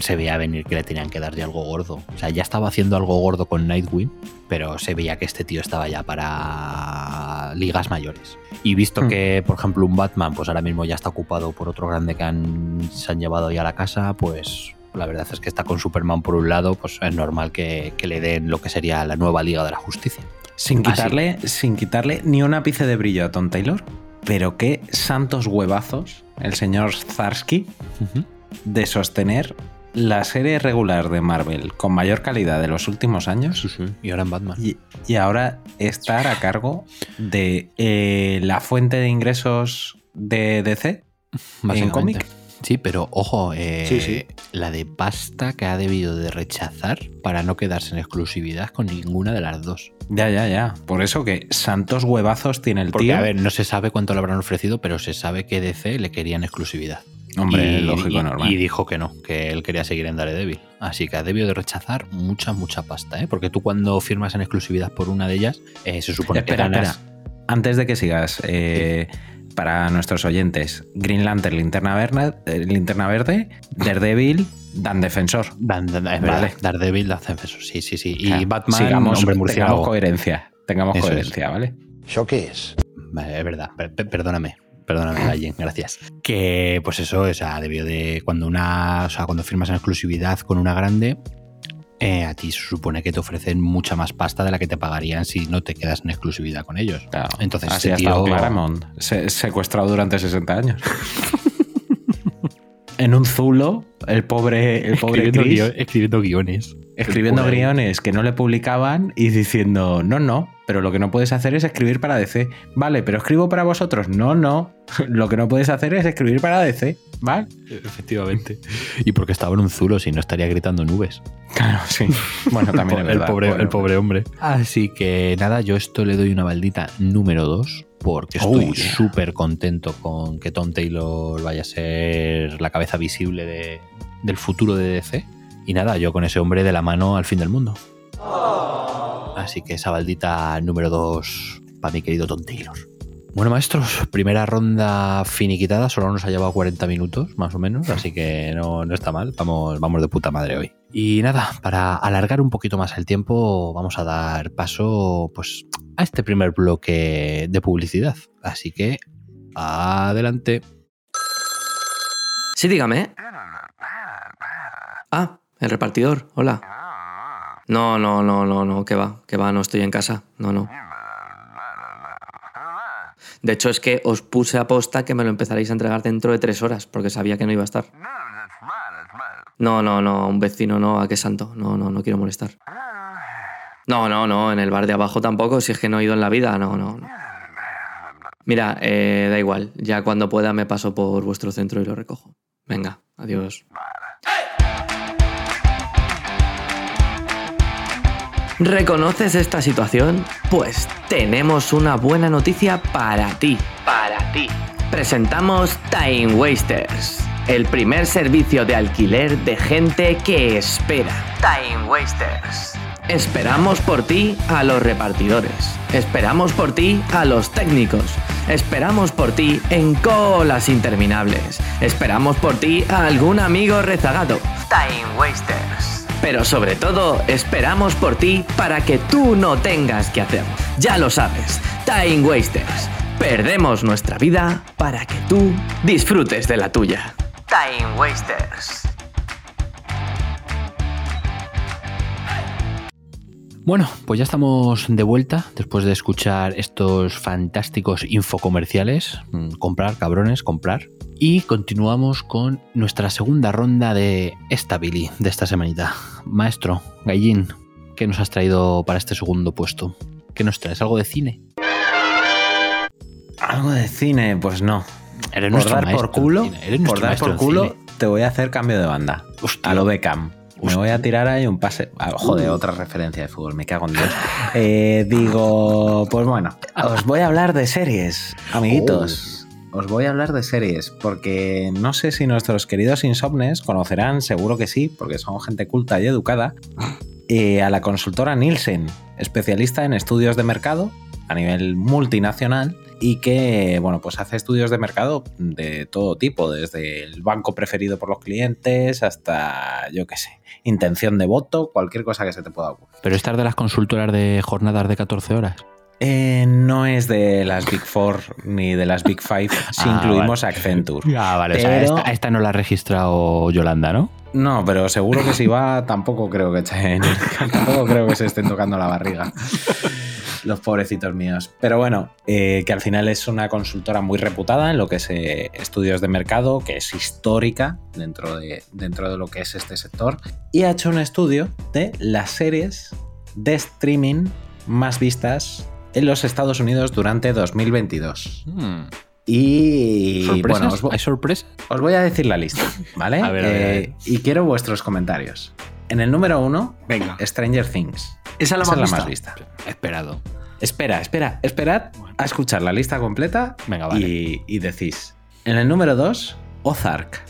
se veía venir que le tenían que dar ya algo gordo. O sea, ya estaba haciendo algo gordo con Nightwing, pero se veía que este tío estaba ya para ligas mayores. Y visto Hmm. que, por ejemplo, un Batman, pues ahora mismo ya está ocupado por otro grande que han, se han llevado ya a la casa, pues la verdad es que está con Superman por un lado, pues es normal que, que le den lo que sería la nueva Liga de la Justicia. Sin quitarle, sin quitarle ni un ápice de brillo a Tom Taylor. Pero qué santos huevazos el señor Zarsky de sostener la serie regular de Marvel con mayor calidad de los últimos años Y ahora en Batman. y, y ahora estar a cargo de eh, la fuente de ingresos de DC en cómic. Sí, pero ojo, eh, Sí, sí. la de pasta que ha debido de rechazar para no quedarse en exclusividad con ninguna de las dos. Ya, ya, ya. Por eso que santos huevazos tiene el Porque, tío. a ver, no se sabe cuánto le habrán ofrecido, pero se sabe que DC le querían exclusividad. Hombre, y, lógico, y- normal. y dijo que no, que él quería seguir en Daredevil. Así que ha debido de rechazar mucha, mucha pasta, ¿eh? Porque tú cuando firmas en exclusividad por una de ellas, eh, se supone espera, que ganas... espera. Antes de que sigas, eh, para nuestros oyentes, Green Lantern, Linterna Verde, eh, Linterna Verde Daredevil, Dan Defensor. Dan- dan- es Vale. verdad, Daredevil hace eso, sí, sí, sí. Y Claro, Batman, sigamos, hombre tengamos murciélago. coherencia. Tengamos Eso es. coherencia, ¿vale? ¿Eso qué es? Vale, es verdad, per- per- perdóname. Perdóname, Gallen, gracias. Que pues eso, o sea, debió de. Cuando una. O sea, cuando firmas en exclusividad con una grande, eh, a ti se supone que te ofrecen mucha más pasta de la que te pagarían si no te quedas en exclusividad con ellos. Claro. Entonces, Así este ha estado tío- Claremont, se- secuestrado durante 60 años. en un zulo, el pobre, el pobre escribiendo, Chris, guio- escribiendo guiones. escribiendo guiones que no le publicaban y diciendo, no, no, pero lo que no puedes hacer es escribir para DC. Vale, pero escribo para vosotros. No, no. Lo que no puedes hacer es escribir para DC. ¿Vale? Efectivamente. Y porque estaba en un zulo, si no estaría gritando nubes. Claro, sí. Bueno, también es el, pobre, Bueno, el pobre hombre. Así que nada, yo esto le doy una baldita número 2 porque estoy Oh, yeah. súper contento con que Tom Taylor vaya a ser la cabeza visible de- del futuro de DC. Y nada, yo con ese hombre de la mano al fin del mundo. Así que esa baldita número 2 para mi querido Tom Taylor. Bueno, maestros, primera ronda finiquitada, solo nos ha llevado 40 minutos, más o menos, así que no, no está mal, vamos, vamos de puta madre hoy. Y nada, para alargar un poquito más el tiempo, vamos a dar paso pues, a este primer bloque de publicidad. Así que, adelante. Sí, dígame. Ah, el repartidor, hola. No, no, no, no, no, que va, que va, no estoy en casa, no, no. De hecho, es que os puse a posta que me lo empezaréis a entregar dentro de tres horas, porque sabía que no iba a estar. No, no, no, un vecino no, a qué santo, no, no, no quiero molestar. No, no, no, en el bar de abajo tampoco, si es que no he ido en la vida, no, no, no. Mira, eh, da igual, ya cuando pueda me paso por vuestro centro y lo recojo. Venga, adiós. ¿Reconoces esta situación? Pues tenemos una buena noticia para ti. Para ti. Presentamos Time Wasters, el primer servicio de alquiler de gente que espera. Time Wasters. Esperamos por ti a los repartidores. Esperamos por ti a los técnicos. Esperamos por ti en colas interminables. Esperamos por ti a algún amigo rezagado. Time Wasters. Pero sobre todo, esperamos por ti para que tú no tengas que hacerlo. Ya lo sabes, Time Wasters. Perdemos nuestra vida para que tú disfrutes de la tuya. Time Wasters. Bueno, pues ya estamos de vuelta después de escuchar estos fantásticos infocomerciales. Mm, Comprar, cabrones, comprar. Y continuamos con nuestra segunda ronda de esta Billy de esta semanita. Maestro, Gallín, ¿Qué nos has traído para este segundo puesto? ¿Qué nos traes? ¿Algo de cine? Algo de cine, pues no. Eres por dar por culo. Eres por dar culo, te voy a hacer cambio de banda. Hostia. A lo Beckham. Me voy a tirar ahí un pase. ah, joder, otra referencia de fútbol, me cago en Dios. Eh, digo, pues bueno, os voy a hablar de series, amiguitos. Os voy a hablar de series, porque no sé si nuestros queridos insomnes conocerán, seguro que sí, porque son gente culta y educada, eh, a la consultora Nielsen, especialista en estudios de mercado a nivel multinacional y que, bueno, pues hace estudios de mercado de todo tipo, desde el banco preferido por los clientes hasta, yo qué sé, intención de voto, cualquier cosa que se te pueda ocurrir. Pero estas de las consultoras de jornadas de 14 horas. Eh, no es de las Big Four ni de las Big Five si Ah, incluimos Accenture. Ah, vale. O sea, Pero- esta, esta no la ha registrado Yolanda, ¿no? No, pero seguro que si va, tampoco creo que tampoco creo que se estén tocando la barriga. Los pobrecitos míos. Pero bueno, eh, que al final es una consultora muy reputada en lo que es eh, estudios de mercado, que es histórica dentro de, dentro de lo que es este sector. Y ha hecho un estudio de las series de streaming más vistas en los Estados Unidos durante 2022. Y ¿Sorpresas? bueno, os, vo- ¿Hay sorpresa? os voy a decir la lista, ¿vale? A ver, a ver, a ver. Eh, Y quiero vuestros comentarios. En el número uno, Venga. Stranger Things. Esa es la más vista. Esperado. Espera, espera, esperad a escuchar la lista completa Venga, vale. y, y decís. En el número 2, Ozark.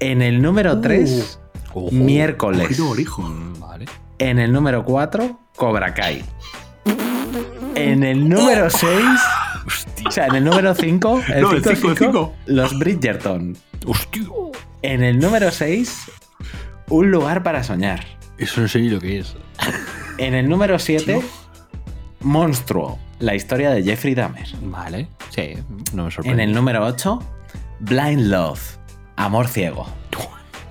En el número 3, Ojo. miércoles. Vale. En el número 4, Cobra Kai. En el número 6, o sea, en el número 5, el No, el 5, cinco, el cinco. los Bridgerton. Hostia. En el número 6, Un lugar para soñar. Eso no sé ni lo que es. En el número 7, Monstruo, la historia de Jeffrey Dahmer. Vale. Sí, no me En sorprende. el número 8, Blind Love, Amor Ciego.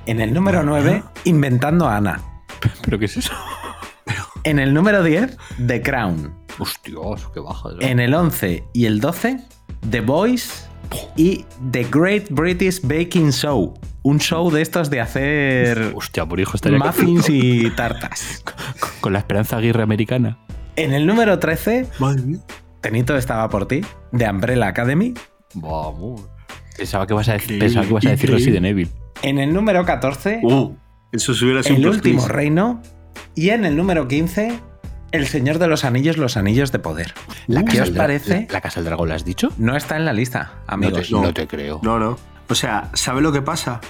En el número 9, Inventando a Ana. ¿Pero qué es eso? En el número 10, The Crown. Hostias, qué baja. En el 11 y el 12, The Voice y The Great British Baking Show. Un show de estos de hacer Hostia, por hijo estaría muffins y tartas. con la esperanza Aguirre americana. En el número 13, Madre mía. Tenito estaba por ti, The Umbrella Academy. Vamos. Pensaba que vas a decir, pensaba que ibas a decir. Resident Evil. En el número 14, Uh, eso se hubiera sido El último reino. Y en el número 15, El Señor de los Anillos, los Anillos de Poder. La ¿Qué Casa os parece? ¿La, la Casa del Dragón la has dicho? No está en la lista, No amigos. te, no te creo. No, no. O sea, ¿sabes lo que pasa?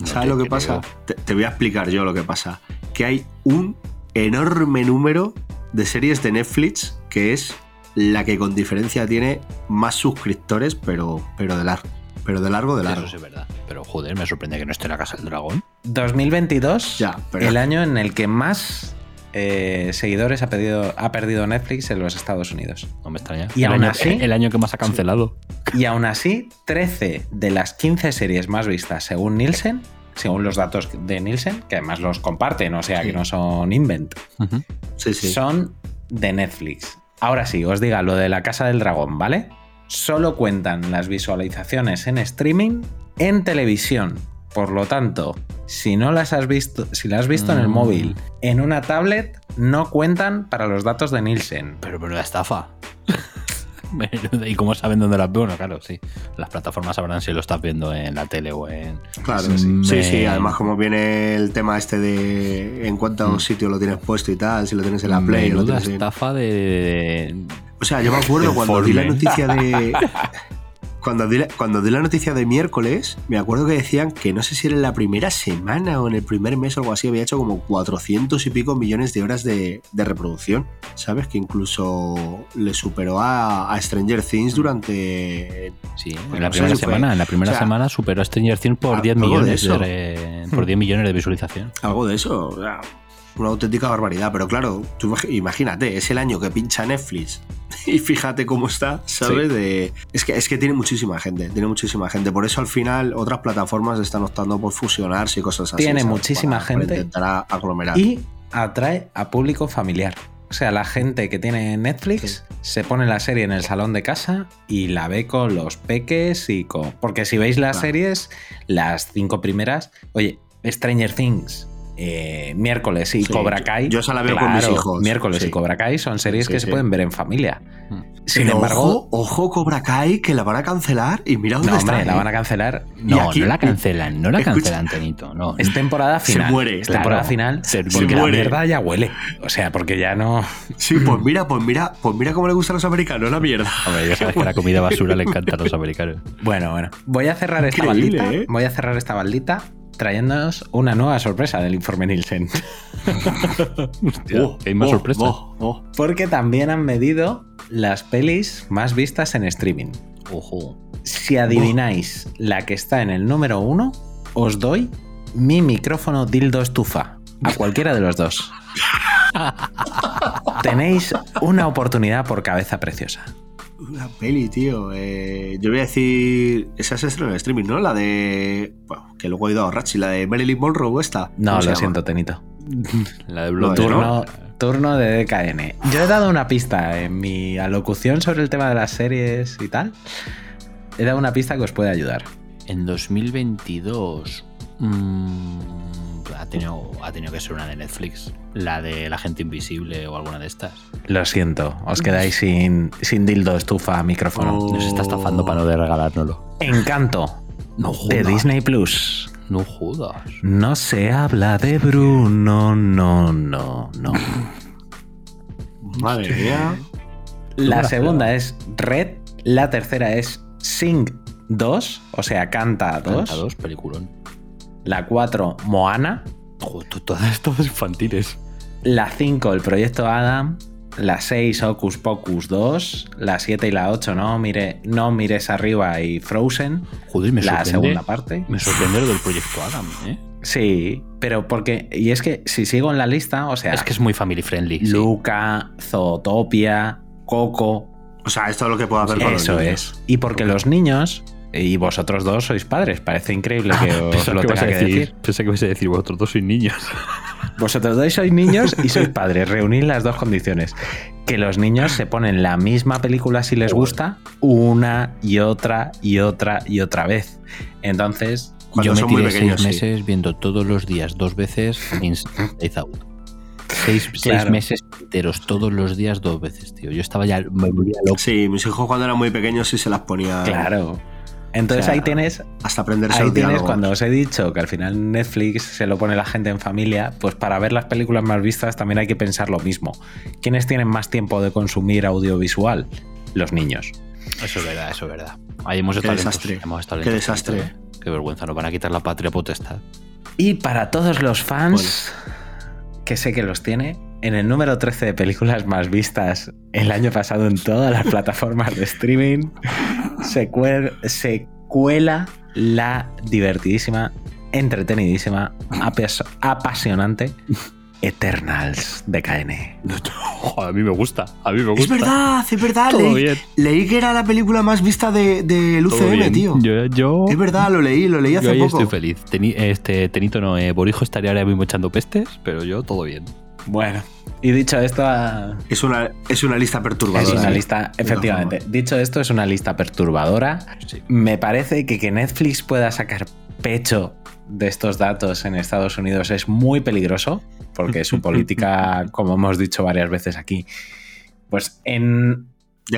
No ¿Sabes lo que creo. pasa? Te, te voy a explicar yo lo que pasa. Que hay un enorme número de series de Netflix que es la que con diferencia tiene más suscriptores, pero, pero de largo. Pero de largo, de largo. Eso sí es verdad. Pero joder, me sorprende que no esté en la Casa del Dragón. 2022, Ya, pero- el año en el que más eh, seguidores ha, pedido- ha perdido Netflix en los Estados Unidos. No me extraña. Y el, aún año, así- el año que más ha cancelado. Y aún así, 13 de las 15 series más vistas según Nielsen, según los datos de Nielsen, que además los comparten, o sea que no son invent, Ujú. Sí, sí. son de Netflix. Ahora sí, os diga lo de la Casa del Dragón, ¿vale? Solo cuentan las visualizaciones en streaming en televisión. Por lo tanto, si no las has visto, si las has visto en el Mm. móvil, en una tablet, no cuentan para los datos de Nielsen. Pero menuda estafa. ¿Y cómo saben dónde las veo? No, claro, sí. Las plataformas sabrán si lo estás viendo en la tele o en. Claro, Sí, sí. Sí, además como viene el tema este de en cuántos sitios lo tienes puesto y tal, si lo tienes en la Play, lo Menuda tienes en- estafa de. O sea, yo me acuerdo cuando di la noticia de. Cuando di, la, cuando di la noticia de miércoles, me acuerdo que decían que no sé si era en la primera semana o en el primer mes o algo así, había hecho como 400 y pico millones de horas de, de reproducción. ¿Sabes? Que incluso le superó a, a Stranger Things durante. Sí, en la no sé primera fue- semana. En la primera o sea, semana superó a Stranger Things por algo 10 de millones de, por 10 millones de visualización. Algo de eso. o sea, una auténtica barbaridad. Pero claro, tú imag- imagínate, es el año que pincha Netflix. Y fíjate cómo está, ¿sabes? De, es, que, es que tiene muchísima gente, tiene muchísima gente. Por eso al final otras plataformas están optando por fusionarse y cosas así. Tiene ¿sabes? muchísima Para- para gente. intentar aglomerar. Y atrae a público familiar. O sea, la gente que tiene Netflix se pone la serie en el salón de casa y la ve con los peques y con... Porque si veis las Claro. series, las cinco primeras... Oye, Stranger Things, eh, miércoles y Sí, Cobra Kai. yo esa la veo con mis hijos, Miércoles sí. y Cobra Kai son series Sí, que sí. se pueden ver en familia. Sin Pero embargo, ojo, ojo, Cobra Kai, que la van a cancelar y mira dónde no, está. hombre, la ¿eh? van a cancelar. No, aquí- no la cancelan, no la Escucha- cancelan, Tenito. No. Es temporada Se final. muere, Es claro. temporada final. Se porque la muere. mierda ya huele. O sea, porque ya no. Sí, pues mira, pues mira, pues mira cómo le gustan a los americanos la mierda. Hombre, ya sabes que la comida basura le encanta a los americanos. Bueno, bueno. Voy a cerrar esta Increíble, baldita. ¿eh? Voy a cerrar esta baldita trayéndonos una nueva sorpresa del informe Nielsen. Hostia, Oh, hay más oh, sorpresas. oh, oh. Porque también han medido las pelis más vistas en streaming. Ojo. Si adivináis la que está en el número uno, os doy mi micrófono dildo estufa. A cualquiera de los dos. Tenéis una oportunidad por cabeza preciosa. Una peli, tío. eh, yo voy a decir. Esa se estrenó en streaming, ¿no? La de. Bueno, que luego he ido a Rachi, la de Marilyn Monroe, esta. No, ¿Cómo se lo siento, Tenito. La de. ¿no? Turno, turno de DKN. Yo he dado una pista en mi alocución sobre el tema de las series y tal. He dado una pista que os puede ayudar. En 2022 mm, ha, tenido, ha tenido que ser una de Netflix. La de La Gente Invisible o alguna de estas. Lo siento, os quedáis sin, sin dildo estufa micrófono. Oh. Nos está estafando para no de regalárnoslo. Encanto No de. Disney Plus. No jodas. No se habla de Bruno, no, no, no. Madre mía. La segunda es Red, la tercera es Sing 2, o sea, Canta 2. Canta dos, peliculón. La 4, Moana. Joder, todas, todas infantiles. La 5, el proyecto Adam. La 6, Hocus Pocus 2. La 7 y la 8, no, mire, no mires arriba y Frozen. Joder, me la sorprende. segunda parte. Me sorprende lo del proyecto Adam, ¿eh? Sí, pero porque. Y es que si sigo en la lista, o sea, Es que es muy family friendly. sí. Luca, Zootopia, Coco. O sea, esto es lo que puedo hacer con los Eso niños. es. Y porque los niños. Y vosotros dos sois padres, parece increíble que os lo que tenga a que decir, decir. pensaba que ibas a decir vosotros dos sois niños. Vosotros dos sois niños y sois padres. Reunid las dos condiciones. Que los niños se ponen la misma película si les gusta una y otra y otra y otra vez. Entonces, Cuando Yo me son muy tiré pequeños, seis sí. meses viendo todos los días, dos veces, Inside Out. Seis, meses enteros, todos los días, dos veces, tío. Yo estaba ya, me volvía loco. Sí, mis hijos cuando eran muy pequeños sí se las ponía. claro. Entonces O sea, ahí tienes Hasta aprenderse Ahí tienes cuando os he dicho que al final Netflix se lo pone la gente en familia, pues para ver las películas más vistas también hay que pensar lo mismo. ¿Quiénes tienen más tiempo de consumir audiovisual? Los niños. Eso es verdad, eso es verdad. Ahí hemos Qué estado desastre, hemos qué desastre. Qué vergüenza, nos van a quitar la patria potestad. Y para todos los fans, que sé que los tiene, en el número 13 de películas más vistas el año pasado en todas las plataformas de streaming, se, cuer- se cuela la divertidísima, entretenidísima, apas- apasionante Eternals de KN. Joder, a mí me gusta, a mí me gusta. Es verdad, es verdad. Todo Leí, bien. leí que era la película más vista de, del Todo UCM, tío. Yo, yo, Es verdad, lo leí, lo leí yo hace ahí poco. estoy feliz. Teni- este, Tenito no, eh, Borijo estaría ahora mismo echando pestes, pero yo todo bien. Bueno, y dicho esto, a- Es una, es una lista perturbadora. es una lista, efectivamente. Dicho esto, es una lista perturbadora. Sí. Me parece que que Netflix pueda sacar pecho de estos datos en Estados Unidos es muy peligroso, porque su política, como hemos dicho varias veces aquí, pues en,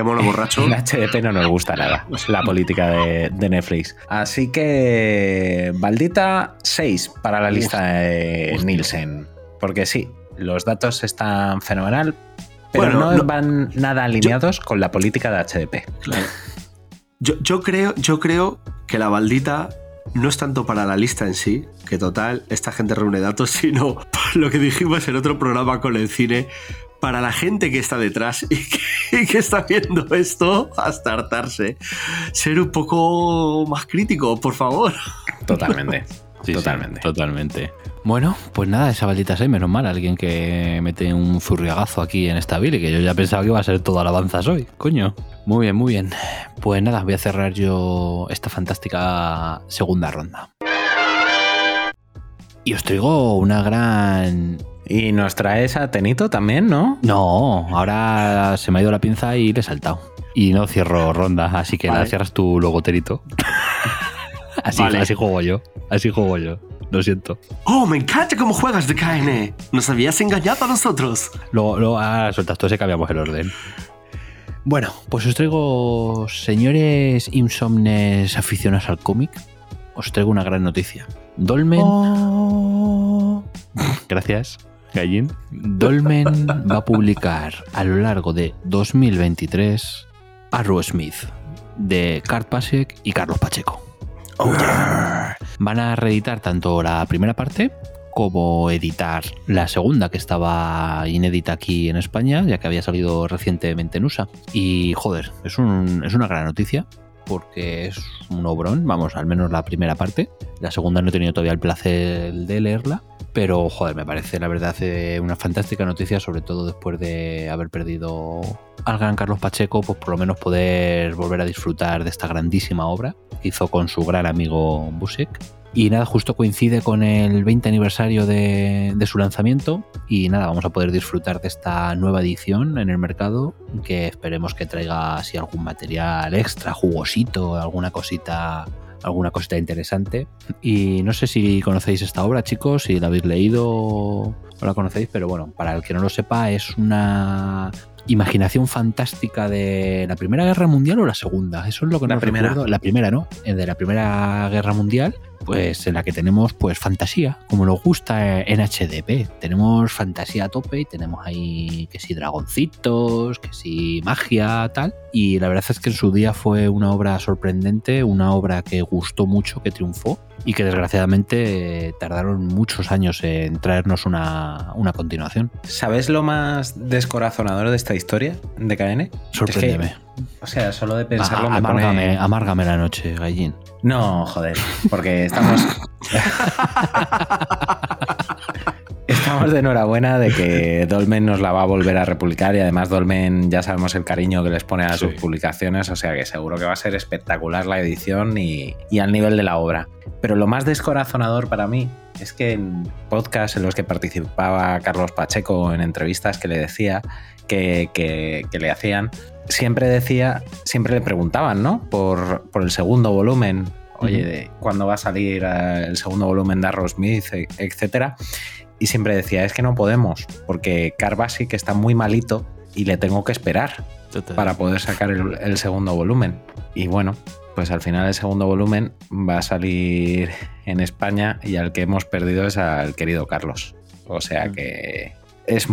mono borracho. en HDP no nos gusta nada la política de, de Netflix. Así que, Baldita 6 para la lista de hostia. Nielsen. Porque sí, los datos están fenomenal, pero Bueno, no, no- van nada alineados con la política de HDP. Yo, yo creo, yo creo que la baldita no es tanto para la lista en sí, que total, esta gente reúne datos, sino lo que dijimos en otro programa con el cine, para la gente que está detrás y que, y que está viendo esto hasta hartarse. Ser un poco más crítico, por favor. Totalmente. Sí, sí, Totalmente. totalmente. Bueno, pues nada, esa baldita 6, menos mal, alguien que mete un zurriagazo aquí en esta Billy, que yo ya pensaba que iba a ser todo alabanzas hoy, coño. Muy bien, muy bien. Pues nada, voy a cerrar yo esta fantástica segunda ronda. Y os traigo una gran... Y nos traes a Tenito también, ¿no? No, ahora se me ha ido la pinza y le he saltado. Y no cierro ronda, así que Vale. nada, cierras tu logoterito. así, Vale. así juego yo, así juego yo. Lo siento. ¡Oh, me encanta cómo juegas de KN! Nos habías engañado a nosotros. Luego, luego ah, sueltas todo, se cambiamos el orden. Bueno, pues os traigo, señores insomnes aficionados al cómic, os traigo una gran noticia. Dolmen. Oh. Gracias, Gallín. Dolmen va a publicar a lo largo de 2023 Arrow Smith de Kurt Pasek y Carlos Pacheco. Van a reeditar tanto la primera parte como editar la segunda que estaba inédita aquí en España, ya que había salido recientemente en USA. Y joder, es una gran noticia porque es un obrón, vamos, al menos la primera parte. La segunda no he tenido todavía el placer de leerla, pero joder, me parece la verdad eh, una fantástica noticia, sobre todo después de haber perdido al gran Carlos Pacheco, pues por lo menos poder volver a disfrutar de esta grandísima obra que hizo con su gran amigo Busek. Y nada, justo coincide con el 20 aniversario de, de su lanzamiento. Y nada, vamos a poder disfrutar de esta nueva edición en el mercado. Que esperemos que traiga así algún material extra, jugosito, alguna cosita. Alguna cosita interesante. Y no sé si conocéis esta obra, chicos, si la habéis leído o la conocéis, pero bueno, para el que no lo sepa, es una imaginación fantástica de la Primera Guerra Mundial o la Segunda. Eso es lo que La no primera. recuerdo. La primera, ¿no? El de la Primera Guerra Mundial, pues en la que tenemos pues fantasía, como nos gusta en HDP. Tenemos fantasía a tope y tenemos ahí que si dragoncitos, que si magia, tal. Y la verdad es que en su día fue una obra sorprendente, una obra que gustó mucho, que triunfó y que desgraciadamente tardaron muchos años en traernos una, una continuación. ¿Sabes lo más descorazonador de esta historia de KN? Sorpréndeme. Es que, o sea, solo de pensarlo A- me amárgame, pone... amárgame la noche, gallín. No, joder, porque estamos... Estamos de enhorabuena de que Dolmen nos la va a volver a republicar y además Dolmen ya sabemos el cariño que les pone a sus publicaciones, o sea que seguro que va a ser espectacular la edición y, y al nivel de la obra. Pero lo más descorazonador para mí es que en podcasts en los que participaba Carlos Pacheco, en entrevistas que le decía que, que- que le hacían, siempre decía, siempre le preguntaban, ¿no? Por, por el segundo volumen, oye, de cuándo va a salir el segundo volumen de Arrow Smith, e- etcétera. Y siempre decía, es que no podemos, porque Carbasic está muy malito y le tengo que esperar para poder sacar el, el segundo volumen. Y bueno, pues al final el segundo volumen va a salir en España y al que hemos perdido es al querido Carlos. O sea que es,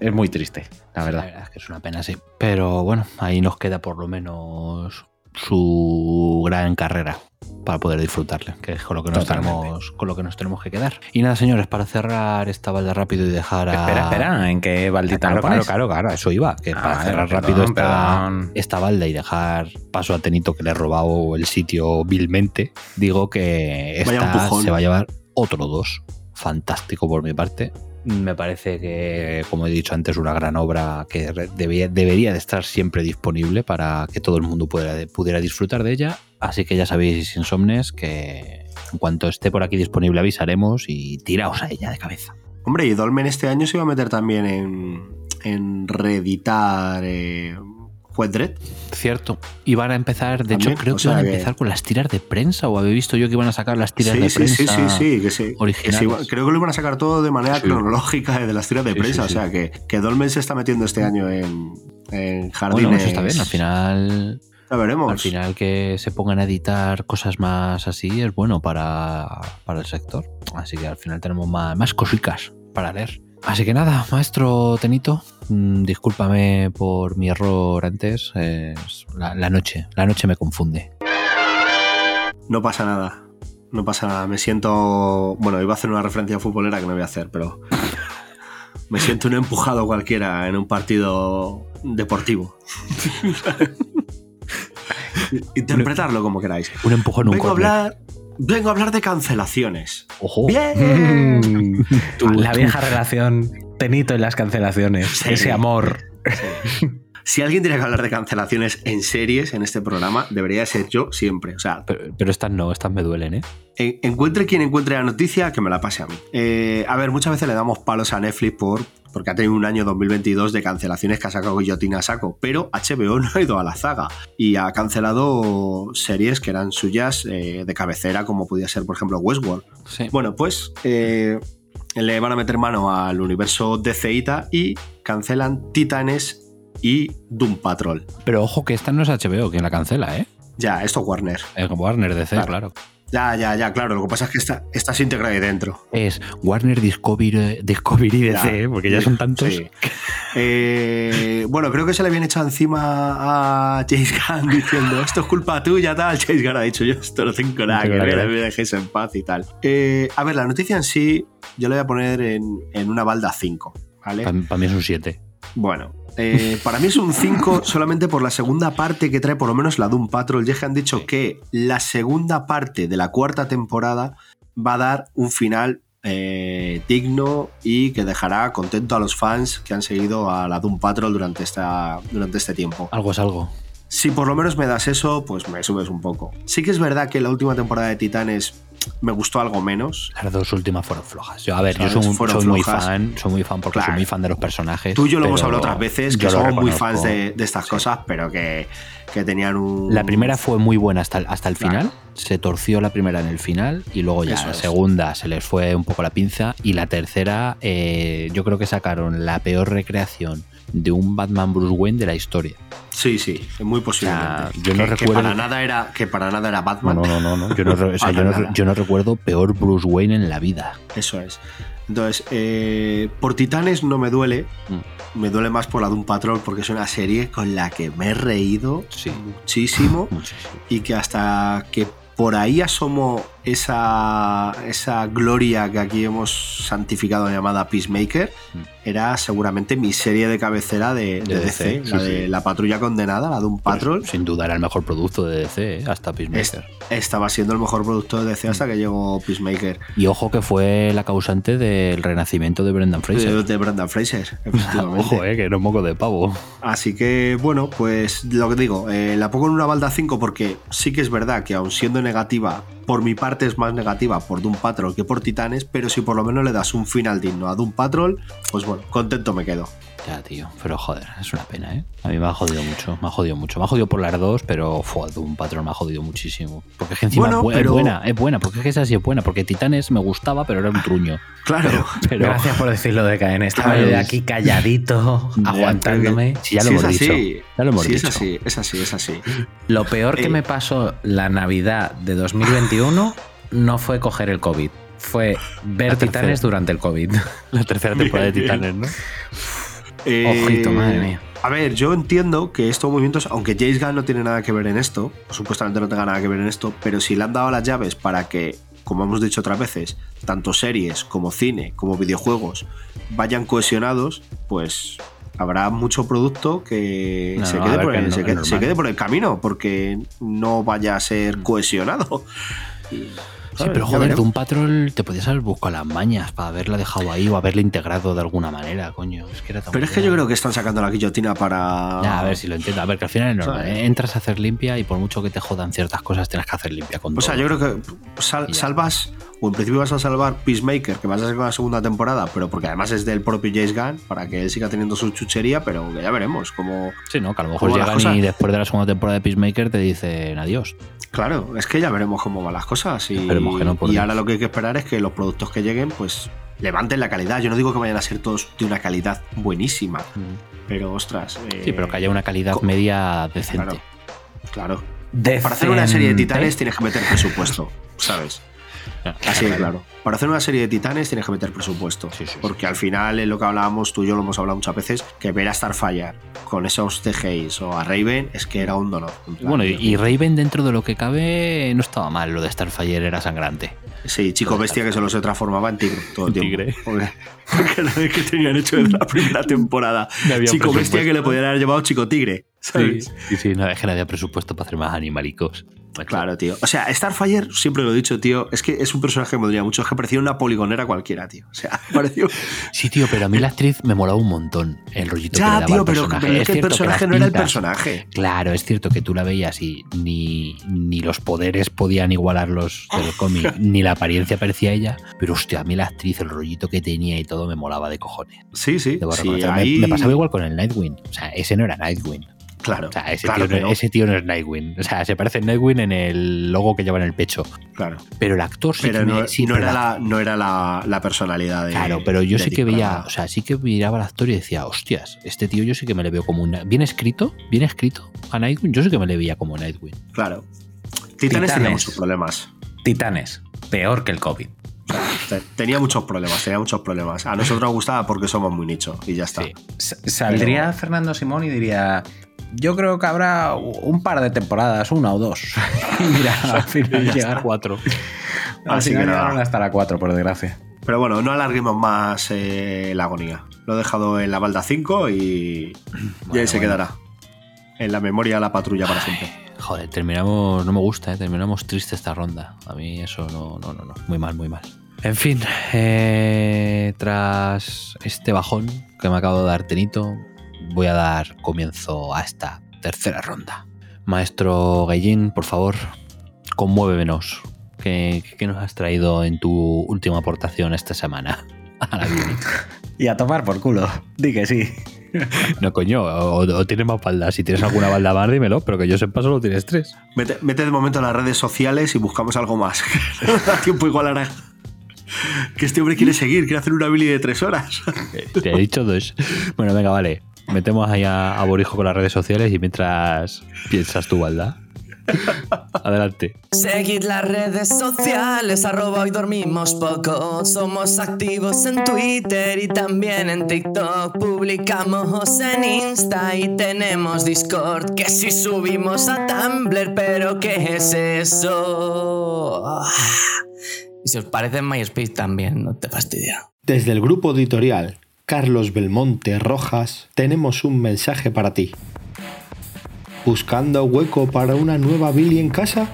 es muy triste, la verdad. La verdad es que es una pena, sí. Pero bueno, ahí nos queda por lo menos su gran carrera para poder disfrutarle, que es con lo que nos, Totalmente. tenemos, con lo que nos tenemos que quedar. Y nada, señores, para cerrar esta balda rápido y dejar a. Espera, espera, ¿en qué baldita Claro, lo claro, pones? claro, claro, a eso iba. Que Ah, para vale, cerrar perdón, rápido esta, esta balda y dejar paso a Tenito que le he robado el sitio vilmente, digo que esta se va a llevar otro dos. Fantástico por mi parte. Me parece que, como he dicho antes, una gran obra que debería de estar siempre disponible para que todo el mundo pudiera, pudiera disfrutar de ella. Así que ya sabéis, insomnes, que en cuanto esté por aquí disponible avisaremos y tiraos a ella de cabeza. Hombre, y Dolmen este año se iba a meter también en, en reeditar eh, Juez Dredd. Cierto. Y van a empezar, de También, hecho, creo que van a que- empezar con las tiras de prensa, o habéis visto yo que iban a sacar las tiras Sí, de sí, prensa. sí, sí, sí, que sí. que originales. sí, creo que lo iban a sacar todo de manera Sí. cronológica de las tiras de Sí, prensa. sí, sí. O sea, que, que Dolmen se está metiendo este año en, en Bueno, jardines. eso está bien. Al final, Ya veremos. al final que se pongan a editar cosas más así es bueno para, para el sector. Así que al final tenemos más, más cosicas para leer. Así que nada, maestro Tenito, mm, discúlpame por mi error antes. es la, la noche, la noche me confunde. No pasa nada. No pasa nada. Me siento. Bueno, iba a hacer una referencia futbolera que no voy a hacer, pero. Me siento un empujado cualquiera en un partido deportivo. Interpretarlo como queráis. Un empujón, un Vengo a hablar. Vengo a hablar de cancelaciones. Ojo. ¡Bien! Tú- la tú- vieja relación, Tenito en las cancelaciones, Sí. ese amor. Si alguien tiene que hablar de cancelaciones en series en este programa, debería ser yo siempre. O sea, Pero, pero estas no, estas me duelen, ¿eh? en- encuentre quien encuentre la noticia, que me la pase a mí. Eh, a ver, muchas veces le damos palos a Netflix por, porque ha tenido un año 2022 de cancelaciones que ha sacado Guillotina a saco, pero HBO no ha ido a la zaga y ha cancelado series que eran suyas eh, de cabecera, como podía ser, por ejemplo, Westworld. Bueno, pues eh, le van a meter mano al universo de Ceita y cancelan Titanes y Doom Patrol. Pero ojo que esta no es HBO quien la cancela, ¿eh? Ya, esto Warner. Es Warner DC, claro. Ya, ya, ya, claro. Lo que pasa es que está, estás integrado ahí dentro. Es Warner Discovery, Discovery DC, ¿eh? porque ya son tantos. Eh, bueno, creo que se le habían echado encima a James Gunn diciendo esto es culpa tuya, tal. James Gunn ha dicho yo esto no tengo nada que ver, me dejéis en paz y tal. Eh, a ver, la noticia en sí, yo la voy a poner en, en una balda 5. ¿vale? Para, mí es un 7. Bueno, eh, para mí es un 5 solamente por la segunda parte que trae por lo menos la Doom Patrol. Ya que han dicho que la segunda parte de la cuarta temporada va a dar un final eh, digno y que dejará contento a los fans que han seguido a la Doom Patrol durante, esta, durante este tiempo. Algo es algo. Si por lo menos me das eso, pues me subes un poco. Sí que es verdad que la última temporada de Titanes me gustó algo menos. Las dos últimas fueron flojas. Yo, a ver, yo soy, muy fan, soy muy fan porque soy muy fan de los personajes. Tú y yo lo hemos hablado otras veces, que somos muy fans de, estas cosas, pero que, que, tenían un. La primera fue muy buena hasta, hasta el final. Se torció la primera en el final y luego ya la segunda se les fue un poco la pinza. Y la tercera, eh, yo creo que sacaron la peor recreación de un Batman Bruce Wayne de la historia. Sí, sí, muy posiblemente. yo no que, recuerdo. para nada era, que para nada era Batman. No, no, no, no. Yo, no, yo, no, recuerdo peor Bruce Wayne en la vida. Eso es. Entonces, eh, por Titanes no me duele. Mm. Me duele más por la de un patrón porque es una serie con la que me he reído muchísimo, muchísimo. Y que hasta que por ahí asomó esa, esa gloria que aquí hemos santificado llamada Peacemaker. Mm. Era seguramente mi serie de cabecera de, DC, la de la patrulla condenada, la de un pues, patrol. sin duda era el mejor producto de DC, ¿eh? hasta Peacemaker. estaba siendo el mejor producto de DC hasta que llegó Peacemaker. Y ojo que fue la causante del renacimiento de Brendan Fraser. De, Brendan Fraser, efectivamente. ojo, eh, que era un poco de pavo. Así que, bueno, pues lo que digo, eh, la pongo en una balda 5 porque sí que es verdad que aun siendo negativa, por mi parte es más negativa por Doom Patrol que por Titanes, pero si por lo menos le das un final digno a Doom Patrol, pues bueno, contento me quedo. Ya, tío, pero joder, es una pena, ¿eh? A mí me ha jodido mucho, me ha jodido mucho. Me ha jodido por las dos, pero fue Doom Patrol me ha jodido muchísimo. Porque es que encima es, buena, es buena, porque es que esa sí es buena, porque Titanes me gustaba, pero era un truño. Claro, pero, gracias por decirlo de KN. Estaba yo de aquí calladito, aguantándome. Sí, ya lo hemos dicho. Ya lo hemos sí, dicho. Es así, es así, es así. Lo peor que eh. me pasó la Navidad de 2021 no fue coger el COVID, fue ver Titanes durante el COVID. La tercera temporada de Titanes, ¿no? Eh, Ojito, madre mía. A ver, yo entiendo que estos movimientos, aunque James Gunn no tiene nada que ver en esto, supuestamente no tenga nada que ver en esto, pero si le han dado las llaves para que, como hemos dicho otras veces, tanto series como cine como videojuegos vayan cohesionados, pues habrá mucho producto que, se, quede por, el, se quede por el camino porque no vaya a ser cohesionado. Y, Sí, pero joder, de un patrol te podías haber buscado las mañas para haberla dejado ahí o haberla integrado de alguna manera, coño. pero es que yo creo que están sacando la guillotina para. Ya, a ver si lo entiendo. A ver, que al final es normal. ¿eh? Entras a hacer limpia y por mucho que te jodan ciertas cosas, tienes que hacer limpia con O sea, yo creo que salvas, o en principio vas a salvar Peacemaker, que vas a sacar la segunda temporada, pero porque además es del propio James Gunn, para que él siga teniendo su chuchería, pero que ya veremos cómo. Sí, ¿no? Que a lo mejor llegan y después de la segunda temporada de Peacemaker te dicen adiós. Claro, es que ya veremos cómo van las cosas. Y, y ahora lo que hay que esperar es que los productos que lleguen, pues levanten la calidad. Yo no digo que vayan a ser todos de una calidad buenísima, mm. pero ostras. sí, pero que haya una calidad media decente. Claro. claro. Para hacer una serie de titanes tienes que meter presupuesto, ¿sabes? Así de claro. Para hacer una serie de titanes tienes que meter presupuesto. porque al final, en lo que hablábamos, tú y yo lo hemos hablado muchas veces, que ver a Starfire con esos CGIs o a Raven es que era un donor. Bueno, y, Raven dentro de lo que cabe no estaba mal, lo de Starfire era sangrante. Sí, chico bestia que solo se transformaba en tigre todo el tiempo. Tigre. Porque, la vez que tenían hecho en la primera temporada. chico bestia que le podían haber llevado chico tigre. Sí, sí, no, es que no había presupuesto para hacer más animalicos. Claro, tío. O sea, Starfire, siempre lo he dicho, tío, es que es un personaje que me dolía mucho. Es que parecía una poligonera cualquiera, tío. O sea, pareció. Sí, tío, pero a mí la actriz me molaba un montón el rollito Ya, que le daba tío, al pero- personaje. pero es que el personaje no era el personaje. Claro, es cierto que tú la veías y ni, ni los poderes podían igualar los del cómic, ni la apariencia parecía ella, pero hostia, a mí la actriz, el rollito que tenía y todo me molaba de cojones. Sí, sí. Sí. Me- ahí- me, pasaba igual con el Nightwing. O sea, ese no era Nightwing. Claro. O sea, ese, claro tío, no, no. ese tío no es Nightwing. O sea, se parece a Nightwing en el logo que lleva en el pecho. Claro. Pero el actor sí Pero que me- no, sí, no pero era, la- no era la, la personalidad de. Claro, pero yo sí que veía, o sea, sí que miraba al actor y decía, hostias, este tío yo sí que me le veo como un... Bien escrito, bien escrito a Nightwing, yo sí que me le veía como Nightwing. Claro. Titanes, tenía Titanes. muchos problemas. Titanes, peor que el COVID. Te- Tenía muchos problemas, tenía muchos problemas. A nosotros nos gustaba porque somos muy nicho y ya está. S- Saldría Fernando Simón y diría: Yo creo que habrá un par de temporadas, una o dos. Y Mira, al final llegaron, cuatro. al Así final que nada. llegaron hasta la 4, por desgracia. Pero bueno, no alarguemos más eh, la agonía. Lo he dejado en la balda 5 y, y ahí se bueno. quedará. En la memoria de la patrulla para siempre. Joder, terminamos, no me gusta, ¿eh? terminamos triste esta ronda. A mí eso no, no, no, no, muy mal, muy mal. En fin, eh, tras este bajón que me acabo de dar Tenito, voy a dar comienzo a esta tercera ronda. Maestro Gallín, por favor, conmuévenos. ¿Qué, qué nos has traído en tu última aportación esta semana? A la. Y a tomar por culo. Di que sí. No, coño, o, o tienes más baldas. Si tienes alguna balda más, dímelo, pero que yo sepa solo tienes tres. Mete, mete de momento en las redes sociales y buscamos algo más. Da tiempo igual ahora. Que este hombre quiere seguir, quiere hacer una Billy de tres horas. Te he dicho dos. Bueno, venga, vale. Metemos ahí a, a Borijo con las redes sociales y mientras piensas tu balda. Adelante. Seguid las redes sociales, arroba hoy dormimos poco. Somos activos en Twitter y también en TikTok. Publicamos en Insta y tenemos Discord. Que si subimos a Tumblr, pero ¿qué es eso? Ah. Y si os parece en MySpace también, no te fastidia. Desde el grupo editorial Carlos Belmonte Rojas tenemos un mensaje para ti. ¿Buscando hueco para una nueva Billy en casa?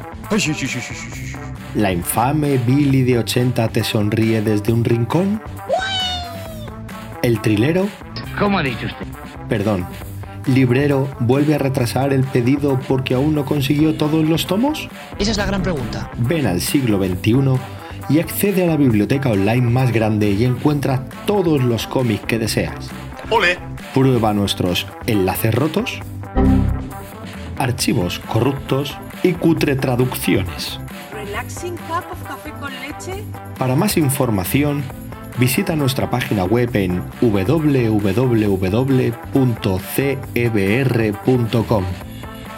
¿La infame Billy de 80 te sonríe desde un rincón? ¿El trilero? ¿Cómo ha dicho usted? Perdón. ¿Librero vuelve a retrasar el pedido porque aún no consiguió todos los tomos? Esa es la gran pregunta. Ven al siglo XXI y accede a la biblioteca online más grande y encuentra todos los cómics que deseas. ¡Ole! Prueba nuestros enlaces rotos, archivos corruptos y cutre traducciones. Relaxing cup of café con leche. Para más información, visita nuestra página web en www.cebr.com.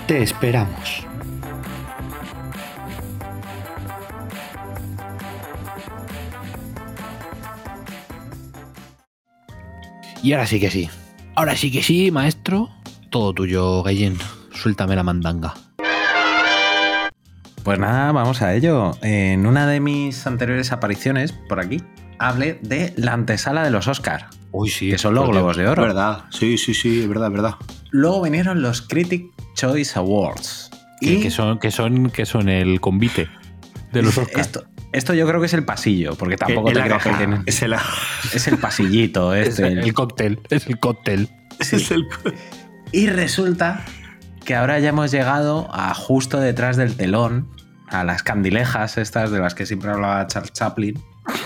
Te esperamos. Y ahora sí que sí. Ahora sí que sí, maestro. Todo tuyo, Gallín. Suéltame la mandanga. Pues nada, vamos a ello. En una de mis anteriores apariciones por aquí, hablé de la antesala de los Oscar. Uy, sí. Que son los globos de oro. verdad, sí, sí, sí, es verdad, es verdad. Luego vinieron los Critic Choice Awards. Que, Y que son, que, son, que son el convite de los Oscars. esto, esto yo creo que es el pasillo, porque tampoco En te creas que tienen. Es el, Es el pasillito Es este. el, el cóctel. Es el cóctel. es el- Y resulta que ahora ya hemos llegado a justo detrás del telón, a las candilejas estas de las que siempre hablaba Charles Chaplin,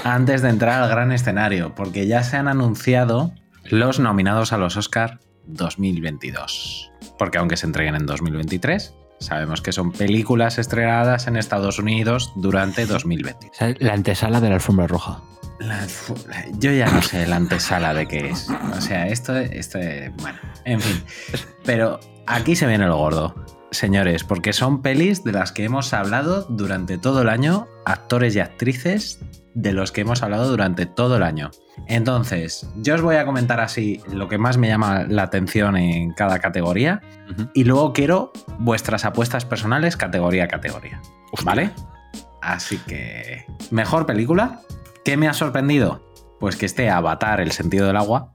antes de entrar al gran escenario, porque ya se han anunciado los nominados a los Oscar 2022. Porque aunque se entreguen en 2023, sabemos que son películas estrenadas en Estados Unidos durante 2020. O sea, La antesala de la alfombra roja. La yo ya no sé la antesala de qué es. O sea, esto, esto, bueno, en fin. Pero aquí se viene lo gordo, señores, porque son pelis de las que hemos hablado durante todo el año, actores y actrices de los que hemos hablado durante todo el año. Entonces, yo os voy a comentar así lo que más me llama la atención en cada categoría y luego quiero vuestras apuestas personales categoría a categoría. ¿Vale? Así que, mejor película. ¿Qué me ha sorprendido? Pues que esté Avatar, el sentido del agua.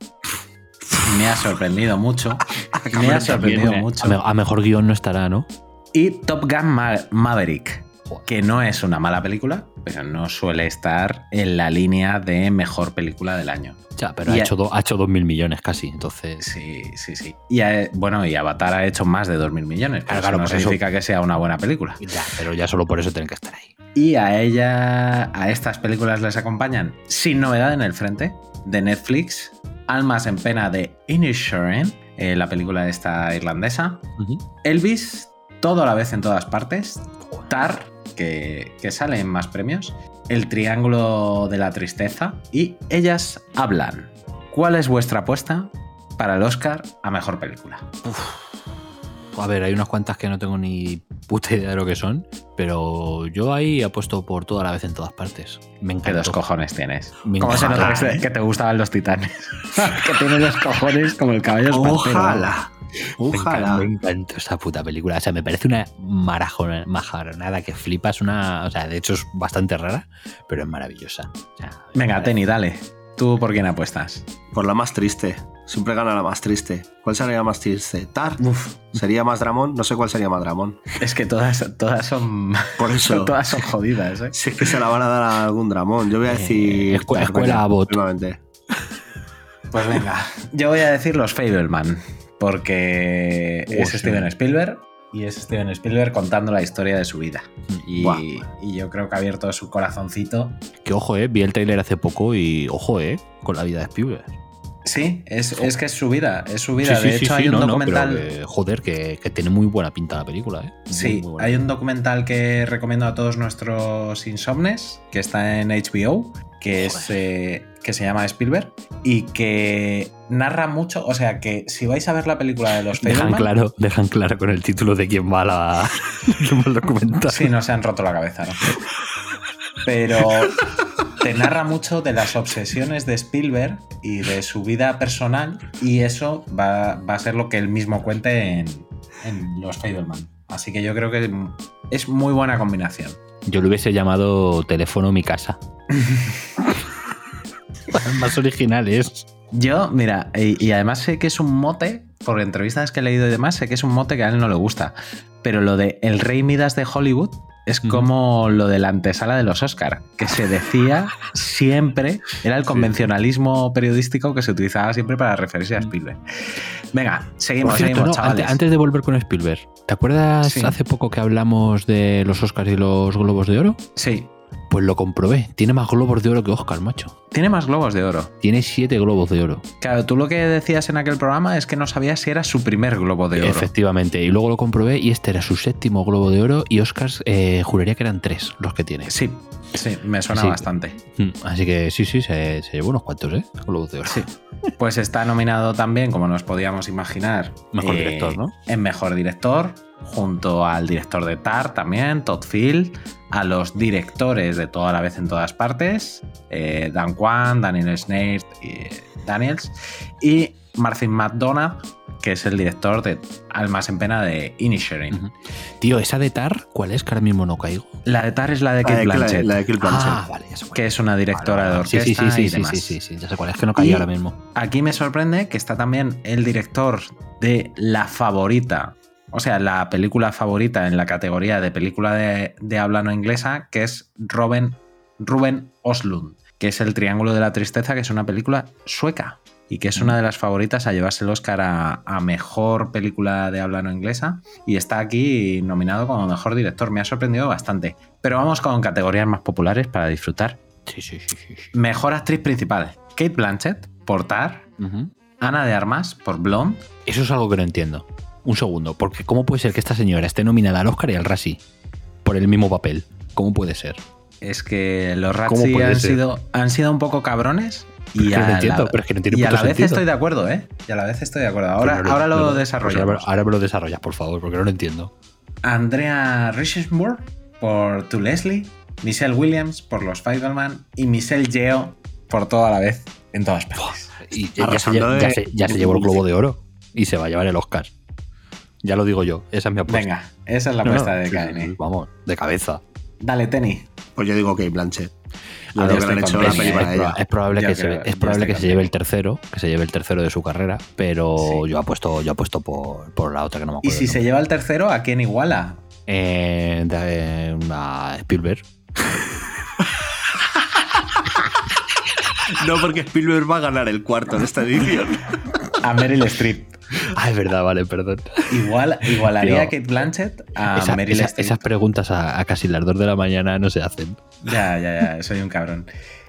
Me ha sorprendido mucho. Me ha sorprendido mucho. A, me- a mejor guion no estará, ¿no? Y Top Gun Ma- Maverick, que no es una mala película, pero no suele estar en la línea de mejor película del año. Ya, pero ha a- hecho, do- ha hecho 2.000 millones casi, entonces... Sí, sí, sí. Y a- bueno, y Avatar ha hecho más de 2.000 millones. Pero Claro, no eso- significa que sea una buena película. Ya, pero ya solo por eso tienen que estar ahí. Y a ella, a estas películas les acompañan, sin novedad en el frente, de Netflix, Almas en Pena de Inisherin, eh, la película esta irlandesa, Elvis, todo a la vez en todas partes, Tar, que, que sale en más premios, El Triángulo de la Tristeza y Ellas Hablan. ¿Cuál es vuestra apuesta para el Oscar a Mejor Película? A ver, hay unas cuantas que no tengo ni puta idea de lo que son, pero yo ahí apuesto por toda la vez en todas partes. Me ¿Qué dos cojones tienes? Me ¿Cómo se nota que, te gustaban los titanes? que tienes los cojones como el caballo espartero. Ojalá. Me encanta, Ojalá. me esa puta película. O sea, me parece una marajona- majaronada que flipas. Una, o sea, de hecho es bastante rara, pero es maravillosa. O sea, Venga, Teni, dale. ¿Tú por quién apuestas? Por la más triste. Siempre gana la más triste. ¿Cuál sería más triste? ¿Tar? ¿Sería más Dramón? No sé cuál sería más Dramón. Es que todas, todas son. Por eso. todas son jodidas, ¿eh? Si es que se la van a dar a algún Dramón. Yo voy a decir. escu- Tar, escuela venga, Abbott. últimamente. Pues venga. Yo voy a decir los Fableman. Porque Oh, es sí. Steven Spielberg. Y es Steven Spielberg contando la historia de su vida. Y, y yo creo que ha abierto su corazoncito. que ojo, eh. Vi el trailer hace poco y ojo, eh. Con la vida de Spielberg. Sí, es, es que es su vida. Es su vida. Sí, de sí, hecho, sí, hay un no, no, documental. que, joder, que, que tiene muy buena pinta la película, eh. Muy, Sí, muy hay un documental que recomiendo a todos nuestros insomnes, que está en HBO, que, es, eh, que se llama Spielberg, y que narra mucho, o sea, que si vais a ver la película de los Dejan Fableman, claro, dejan claro con el título de quién va la, quién va el documental. sí, no se han roto la cabeza, ¿no? Pero te narra mucho de las obsesiones de Spielberg y de su vida personal, y eso va, va a ser lo que él mismo cuente en, en Los Fableman. Así que yo creo que es muy buena combinación. Yo le hubiese llamado teléfono mi casa. Más originales. Yo, mira, y, y además sé que es un mote, por entrevistas que he leído y demás, sé que es un mote que a él no le gusta. Pero lo de el rey Midas de Hollywood es como lo de la antesala de los Oscar, que se decía siempre, era el convencionalismo periodístico que se utilizaba siempre para referirse a Spielberg. Venga, seguimos, cierto, seguimos, no, chavales. antes, antes de volver con Spielberg, ¿te acuerdas Sí. hace poco que hablamos de los Oscars y los Globos de Oro? Sí, Pues lo comprobé. Tiene más Globos de Oro que Oscar, macho. tiene más globos de oro. Tiene siete Globos de Oro. Claro, tú lo que decías en aquel programa es que no sabías si era su primer globo de oro. Efectivamente. Y luego lo comprobé y este era su séptimo Globo de Oro y Oscars eh, juraría que eran tres los que tiene. Sí, sí, me suena Sí. bastante. Mm, Así que sí, sí, se, se llevó unos cuantos, ¿eh? Globos de Oro. Sí. Pues está nominado también, como nos podíamos imaginar, Mejor eh, director, ¿no? En mejor director, junto al director de Tar también, Todd Field, a los directores de Toda la vez en todas partes, eh, Dan Kwan, Daniel Snaith y eh, Daniels, y Martin McDonagh, que es el director de Almas en Pena de Inisherin. Tío, esa de Tar, ¿cuál es? Que ahora mismo no caigo. La de Tar es la de de- Blanchett, la de Kate Blanchett. Ah, vale, ya sé cuál que es una directora de es. Sí, orquesta sí, sí, y sí, demás. sí, sí, sí, ya sé cuál es, que no Y- ahora mismo. Aquí me sorprende que está también el director de La Favorita, o sea, la película favorita en la categoría de película de, de habla no inglesa, que es Robin, Ruben Oslund, que es El Triángulo de la Tristeza, que es una película sueca y que es una de las favoritas a llevarse el Oscar a, a mejor película de habla no inglesa y está aquí nominado como mejor director. Me ha sorprendido bastante. Pero vamos con categorías más populares para disfrutar. Sí, sí, sí, sí. Mejor actriz principal: Kate Blanchett por Tar, Ujú. Ana de Armas por Blonde. Eso es algo que no entiendo. Un segundo, porque ¿cómo puede ser que esta señora esté nominada al Oscar y al Razzie por el mismo papel? ¿Cómo puede ser? Es que los ¿Cómo Razzie han ser? sido, han sido un poco cabrones. Y es que no a, entiendo, la, pero es que no tiene y a puto la vez sentido. estoy de acuerdo, ¿eh? Y a la vez estoy de acuerdo. Ahora, no- ahora lo no- pues desarrollamos. ahora, ahora me lo desarrollas, por favor, porque no lo entiendo. Andrea Richensburg por To Leslie, Michelle Williams por Los Fableman y Michelle Yeo por toda la vez en todas partes. Y ya, ya se, Arrasando ya de- se- ya se llevó el Globo de Oro y se va a llevar el Oscar. Ya lo digo yo, esa es mi apuesta. Venga, esa es la No, no, apuesta de sí, KN. Vamos, de cabeza. Dale, Tenny. Pues yo digo Blanchett. Yo creo que han hecho la peli eh, para Es, ella. proba- es probable, Yo que, creo- se, es probable que se lleve el tercero, que se lleve el tercero de su carrera, pero Sí. yo apuesto, yo apuesto por, por la otra que no me Y acuerdo. si el se lleva el tercero, ¿a quién iguala? Eh, de- a Spielberg. No, porque Spielberg va a ganar el cuarto en esta edición. A Meryl Streep. Ah, es verdad, vale, perdón. Igual, igualaría a Kate Blanchett a Esa- Meryl esa- Streep. esas preguntas a, a casi las 2 de la mañana no se hacen. Ya, ya, ya, soy un cabrón.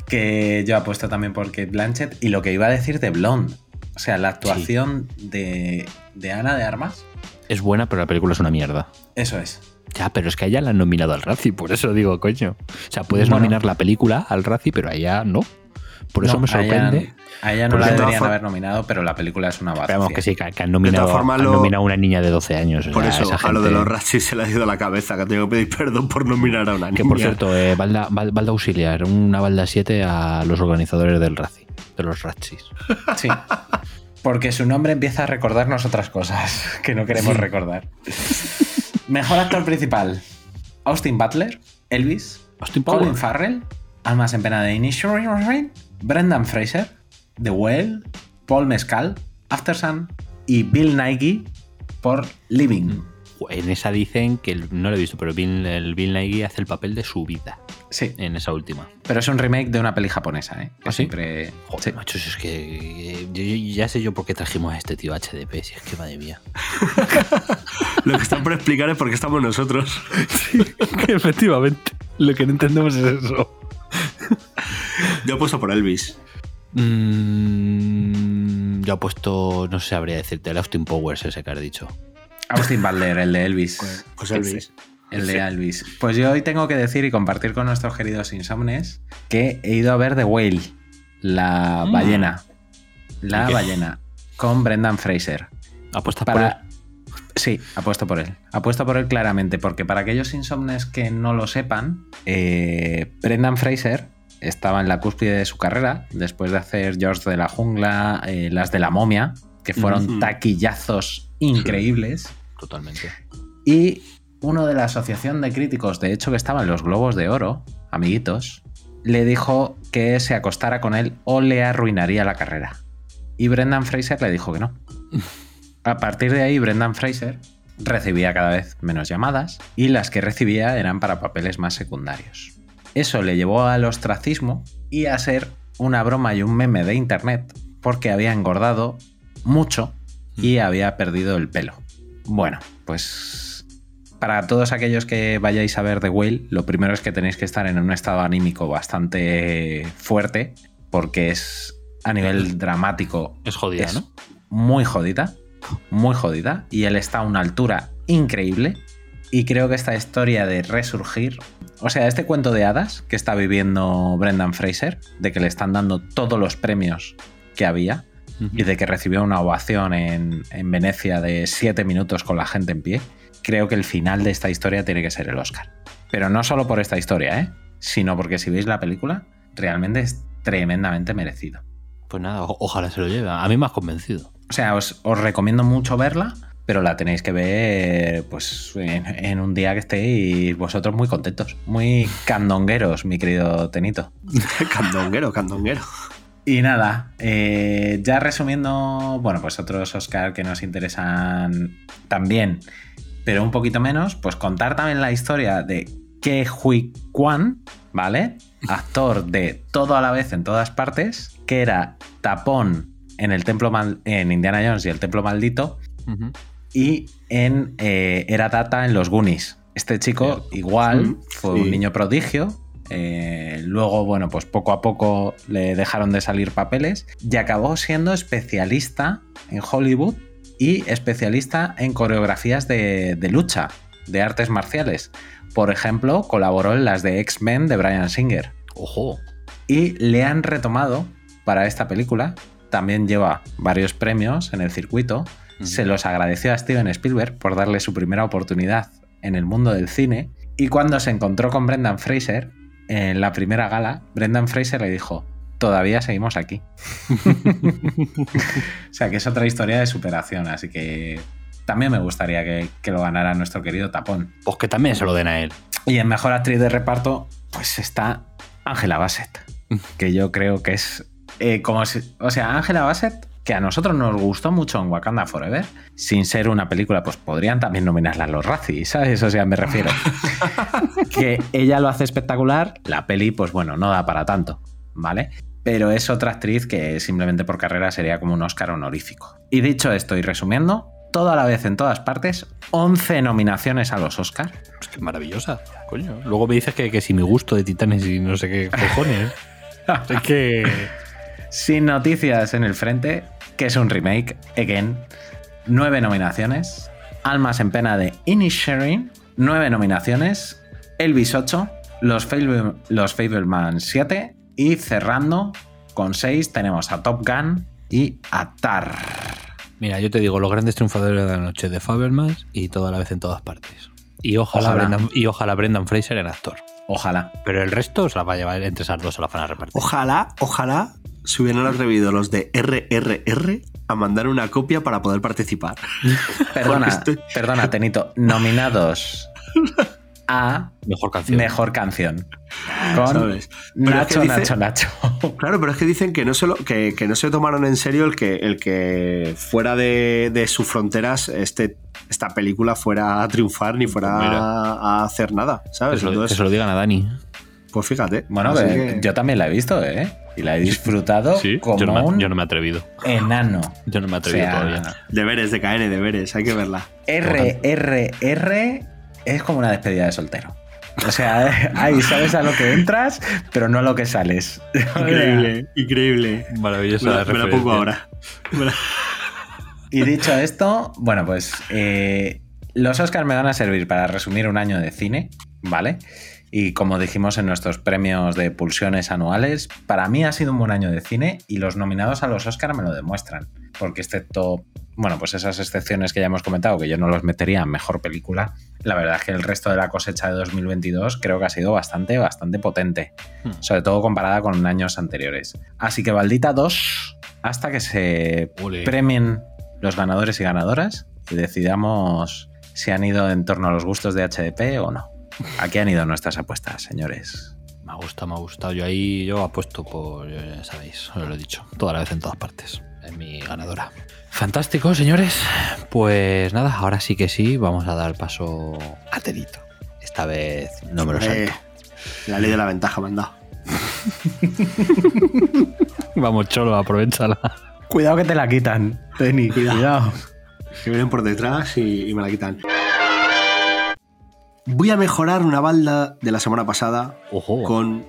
Que yo apuesto también por Kate Blanchett y lo que iba a decir de Blonde. O sea, la actuación de, de Ana de Armas, Es buena, pero la película es una mierda. eso es. Ya, pero es que a ella la han nominado al Razzie, por eso digo, coño. O sea, puedes Bueno. nominar la película al Razzie, pero a ella no. Por eso No, me a ella- sorprende. A ella no la deberían for- haber nominado, pero la película es una base. Pero vamos, que sí, que, que han nominado, han lo- nominado a una niña de 12 años. o Por sea, eso, esa a lo de los Ratchis se le ha ido la cabeza, que ha tenido que pedir perdón por nominar a una niña. Que por cierto, eh, balda, bal- balda auxiliar, una balda 7 a los organizadores del Razzie, de los Ratchis. Sí. Porque su nombre empieza a recordarnos otras cosas que no queremos Sí. recordar. Mejor actor principal: Austin Butler, Elvis, Austin Colin. Farrell, Almas en pena de Initial Rain, Brendan Fraser, The Whale, Paul Mescal, Aftersun y Bill Nighy por Living. En esa dicen que no lo he visto, pero Bill, el Bill Nighy hace el papel de su vida. Sí. En esa última. Pero es un remake de una peli japonesa, ¿eh? Que ¿Ah, sí? siempre. Joder, macho, si es que eh, yo- yo- ya sé yo por qué trajimos a este tío HDP, si es que madre mía. Lo que están por explicar es por qué estamos nosotros. Efectivamente. Lo que no entendemos es eso. Yo he puesto por Elvis. Mm, yo he puesto, no sabría decirte, el Austin Powers ese que has dicho. Austin Butler, el de Elvis. Pues Elvis. El de Elvis. Pues yo hoy tengo que decir y compartir con nuestros queridos insomnes que he ido a ver The Whale, la Mm. ballena. La ballena. Con Brendan Fraser. ¿Apuestas Para... Sí, apuesto por él. Apuesto por él claramente, porque para aquellos insomnes que no lo sepan, eh, Brendan Fraser estaba en la cúspide de su carrera, después de hacer George de la Jungla, eh, las de la momia, que fueron taquillazos increíbles. Totalmente. Y uno de la Asociación de Críticos, de hecho que estaba en los Globos de Oro, amiguitos, le dijo que se acostara con él o le arruinaría la carrera. Y Brendan Fraser le dijo que no. A partir de ahí, Brendan Fraser recibía cada vez menos llamadas y las que recibía eran para papeles más secundarios. Eso le llevó al ostracismo y a ser una broma y un meme de internet porque había engordado mucho y había perdido el pelo. Bueno, pues para todos aquellos que vayáis a ver The Whale, lo primero es que tenéis que estar en un estado anímico bastante fuerte porque es a nivel dramático. Es jodida, ¿no? Muy jodida, muy jodida y él está a una altura increíble y creo que esta historia de resurgir, o sea, este cuento de hadas que está viviendo Brendan Fraser, de que le están dando todos los premios que había, y de que recibió una ovación en, en Venecia de 7 minutos con la gente en pie, creo que el final de esta historia tiene que ser el Oscar. Pero no solo por esta historia, ¿eh? sino porque si veis la película, realmente es tremendamente merecido. Pues nada, ojalá se lo lleve. A mí me has convencido. O sea, os, os recomiendo mucho verla, pero la tenéis que ver pues en, en un día que estéis vosotros muy contentos, muy candongueros, mi querido Tenito. candonguero, candonguero. Y nada, eh, ya resumiendo, bueno, pues otros Oscar que nos interesan también, pero un poquito menos, pues contar también la historia de Ke Hui Kwan, ¿vale? Actor de todo a la vez en todas partes, que era tapón en el templo mal- en Indiana Jones y el templo maldito, y en eh, era Tata en los Goonies. Este chico igual Mm, fue sí. un niño prodigio. eh, luego, bueno, pues poco a poco le dejaron de salir papeles y acabó siendo especialista en Hollywood y especialista en coreografías de, de lucha, de artes marciales. Por ejemplo, colaboró en las de X-Men de Brian Singer. Ojo. Y le han retomado para esta película. También lleva varios premios en el circuito. Se los agradeció a Steven Spielberg por darle su primera oportunidad en el mundo del cine. Y cuando se encontró con Brendan Fraser en la primera gala, Brendan Fraser le dijo, todavía seguimos aquí. o sea que es otra historia de superación, así que también me gustaría que, que lo ganara nuestro querido Tapón. Pues que también se lo den a él. Y en Mejor Actriz de Reparto, pues está Angela Bassett, que yo creo que es... eh, como si- o sea, Angela Bassett que a nosotros nos gustó mucho en Wakanda Forever, sin ser una película, pues podrían también nominarla a los Razzies, ¿sabes? O sea, me refiero. que ella lo hace espectacular, la peli, pues bueno, no da para tanto, ¿vale? Pero es otra actriz que simplemente por carrera sería como un Oscar honorífico. Y dicho esto y resumiendo, toda la vez en todas partes, 11 nominaciones a los Oscars. Es que maravillosa, coño. Luego me dices que, que si mi gusto de Titanes y no sé qué cojones. es que. Sin noticias en el frente, que es un remake, again. Nueve nominaciones. Almas en pena de Inisherin. Nueve nominaciones. Elvis 8. Los, Fable, los Fableman 7. Y cerrando con 6 tenemos a Top Gun y a Tar. Mira, yo te digo, los grandes triunfadores de la noche de Fabelmans y toda la vez en todas partes. Y ojalá, Ojalá. Brendan, y ojalá Brendan Fraser en actor. Ojalá. Pero el resto se la va a llevar entre esas dos, se la van a repartir. Ojalá, ojalá se hubieran atrevido los de RRR a mandar una copia para poder participar. Perdona, estoy- perdona, Tenito. Nominados a Mejor canción. Mejor canción. Con ¿Sabes? Pero es que Nacho, dice- Nacho, Nacho. Claro, pero es que dicen que no se, lo- que, que no se tomaron en serio el que, el que fuera de, de sus fronteras este, esta película fuera a triunfar ni fuera Pues mira. a hacer nada, Que ¿sabes? se, lo, que se lo digan a Dani. Pues fíjate. Bueno, eh, que- yo también la he visto, ¿eh? Y la he disfrutado como yo no, me, un yo no me he atrevido. enano. Yo no me he atrevido O sea, todavía. Deberes de KN, deberes, hay que verla. RRR es como una despedida de soltero. O sea, ahí sabes a lo que entras, pero no a lo que sales. Increíble, increíble. Maravillosa Me la, me la pongo ahora. La- Y dicho esto, bueno, pues eh, los Oscars me van a servir para resumir un año de cine, ¿vale? Y como dijimos en nuestros premios de pulsiones anuales, para mí ha sido un buen año de cine y los nominados a los Oscars me lo demuestran. Porque excepto, bueno, pues esas excepciones que ya hemos comentado, que yo no los metería en mejor película, la verdad es que el resto de la cosecha de 2022 creo que ha sido bastante, bastante potente. Hmm. Sobre todo comparada con años anteriores. Así que Baldita 2, hasta que se Ole. premien los ganadores y ganadoras y decidamos si han ido en torno a los gustos de HDP o no. Aquí han ido nuestras apuestas, señores. Me ha gustado, me ha gustado. Yo ahí yo apuesto por, ya sabéis, os lo he dicho, toda la vez en todas partes. Es mi ganadora. Fantástico, señores. Pues nada, ahora sí que sí, vamos a dar paso a Tedito. Esta vez no me lo Eh, salto. la ley de la ventaja me han dado. Vamos, Cholo, aprovechala. Cuidado que te la quitan, Teni. Cuidado. Que vienen por detrás y, y me la quitan. Voy a mejorar una balda de la semana pasada Ojo. con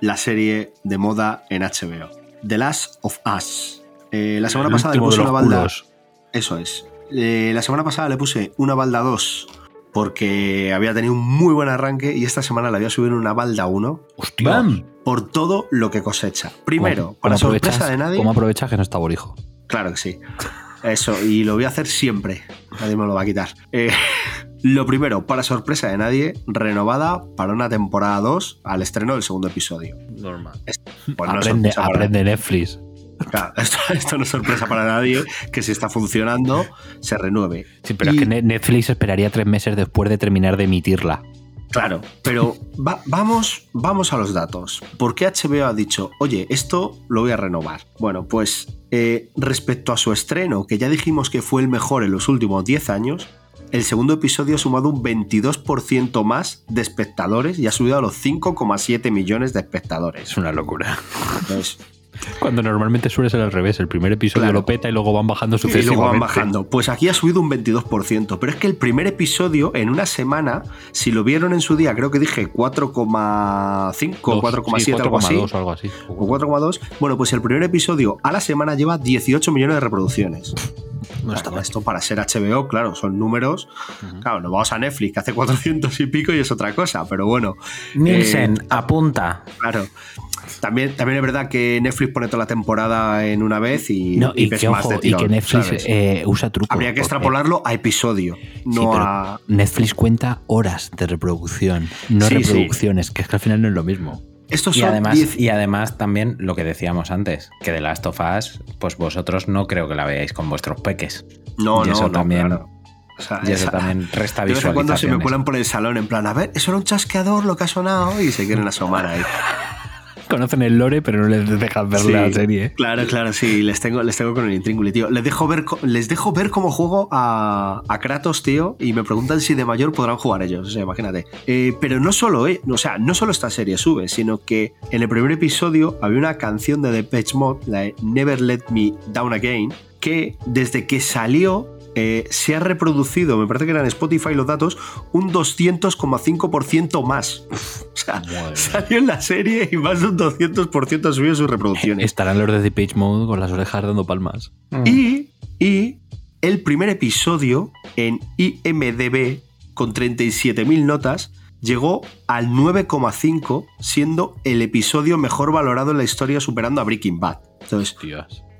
la serie de moda en HBO. The Last of Us. Eh, la semana El pasada le puse una balda. culos. Eso es. Eh, la semana pasada le puse una balda 2 porque había tenido un muy buen arranque y esta semana la voy a subir una balda 1 Hostia. ¡Bam! por todo lo que cosecha. Primero, ¿Cómo- para cómo sorpresa de nadie. ¿Cómo aprovechas que no está Borijo? Claro que sí. Eso, y lo voy a hacer siempre. Nadie me lo va a quitar. Eh, lo primero, para sorpresa de nadie, renovada para una temporada 2 al estreno del segundo episodio. Normal. Pues no es aprende, para- aprende Netflix. Claro, esto, esto no es sorpresa para nadie, que si está funcionando, se renueve. Sí, pero Y- es que Ne- Netflix esperaría tres meses después de terminar de emitirla. Claro, pero va- vamos, vamos a los datos. ¿Por qué HBO ha dicho, oye, esto lo voy a renovar? Bueno, pues eh, respecto a su estreno, que ya dijimos que fue el mejor en los últimos 10 años, el segundo episodio ha sumado un 22% más de espectadores y ha subido a los 5,7 millones de espectadores. Es una locura. Entonces, Cuando normalmente suele ser al revés. El primer episodio Claro. lo peta y luego van bajando y luego sucesivamente. van bajando. Pues aquí ha subido un 22%, pero es que el primer episodio en una semana, si lo vieron en su día, creo que dije 4,5 o Dos, 4,7 sí, algo así. 4,2 o algo así. o 4,2. Bueno, pues el primer episodio a la semana lleva 18 millones de reproducciones. No mal. esto para ser HBO, claro, son números. Claro, nos vamos a Netflix, que hace 400 y pico y es otra cosa, pero bueno. Nielsen, Eh, apunta. claro. También, también es verdad que Netflix pone toda la temporada en una vez y, No, y, ves que, más ojo, de y que Netflix eh, usa trucos. Habría que extrapolarlo a episodio, no Sí, a. Netflix cuenta horas de reproducción, no Sí, sí. reproducciones, que es que al final no es lo mismo. Estos Y son además, 10 y además también lo que decíamos antes, que de Last of Us, pues vosotros no creo que la veáis con vuestros peques. No, y no, eso no, también, claro. O sea, y eso esa- también resta cuando se me cuelan por el salón en plan, a ver, eso era un chasqueador lo que ha sonado y se quieren asomar ahí. Conocen el lore, pero no les dejan ver Sí, la serie. ¿eh? Claro, claro, sí, les tengo, les tengo con el intríngulo, tío. Les dejo ver, les dejo ver cómo juego a, a Kratos, tío, y me preguntan si de mayor podrán jugar ellos. O sea, imagínate. Eh, pero no solo, eh, o sea, no solo esta serie sube, sino que en el primer episodio había una canción de Depeche Mode, la de Never Let Me Down Again, que desde que salió eh, se ha reproducido, me parece que eran Spotify los datos, un 200,5% más. O sea, salió en la serie y más de un 200% ha subido sus reproducciones. Estarán los de The Page Mode con las orejas dando palmas. Y, y el primer episodio en IMDB con 37.000 notas llegó al 9,5 siendo el episodio mejor valorado en la historia superando a Breaking Bad. Entonces,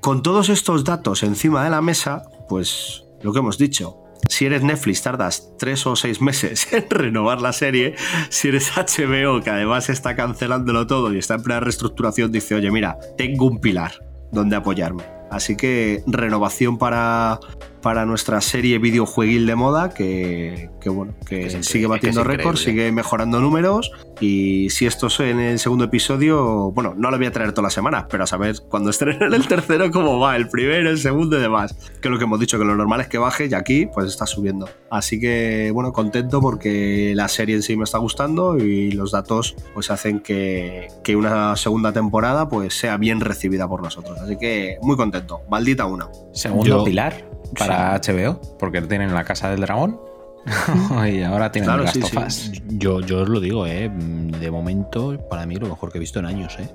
con todos estos datos encima de la mesa, pues lo que hemos dicho. Si eres Netflix tardas tres o seis meses en renovar la serie. Si eres HBO, que además está cancelándolo todo y está en plena reestructuración, dice, oye, mira, tengo un pilar donde apoyarme. Así que renovación para, para nuestra serie videojueguil de moda que, que bueno, que, increíble, sigue batiendo que récords, sigue mejorando números y si esto es en el segundo episodio, bueno, no lo voy a traer todas las semanas, pero a saber cuando estrenen el tercero cómo va, el primero, el segundo y demás. Que es lo que hemos dicho, que lo normal es que baje y aquí pues está subiendo. Así que bueno, contento porque la serie en sí me está gustando y los datos pues hacen que, que una segunda temporada pues sea bien recibida por nosotros. Así que muy contento, maldita una. Segundo Yo- pilar para HBO, porque tienen la Casa del Dragón y ahora tienen Claro, sí. Yo, yo os lo digo, ¿eh? De momento, para mí, lo mejor que he visto en años, ¿eh?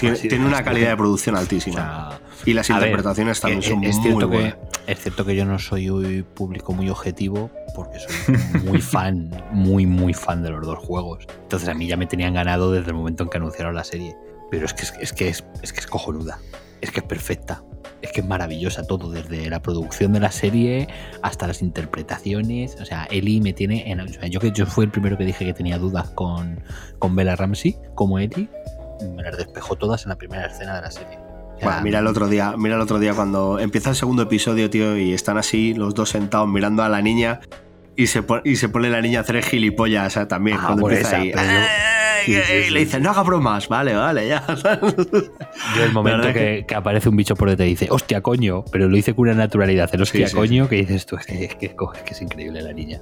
Tiene, una calidad de producción altísima. O sea, y las ver, interpretaciones también eh, son es muy que buenas. Es cierto que yo no soy un público muy objetivo porque soy muy fan, muy, muy fan de los dos juegos. Entonces a mí ya me tenían ganado desde el momento en que anunciaron la serie. Pero es que es, es que es, es que es cojonuda. Es que es perfecta. Es que es maravillosa todo, desde la producción de la serie hasta las interpretaciones. O sea, Eli me tiene en. o sea, yo que yo fui el primero que dije que tenía dudas con, con Bella Ramsey, como Eli, me las despejó todas en la primera escena de la serie. Mira el otro día, mira el otro día cuando empieza el segundo episodio, tío, y están así los dos sentados mirando a la niña y se, pone, y se pone la niña a hacer gilipollas o sea, también Ah, cuando empieza esa, ahí. pero yo- "Ay", sí, sí, y le dice, no haga bromas, vale, vale, ya. Yo el momento que, que aparece un bicho por detrás y dice, hostia, coño, pero lo dice con una naturalidad, el hostia, sí, coño, que dices tú, es que, es, que, es que es increíble la niña.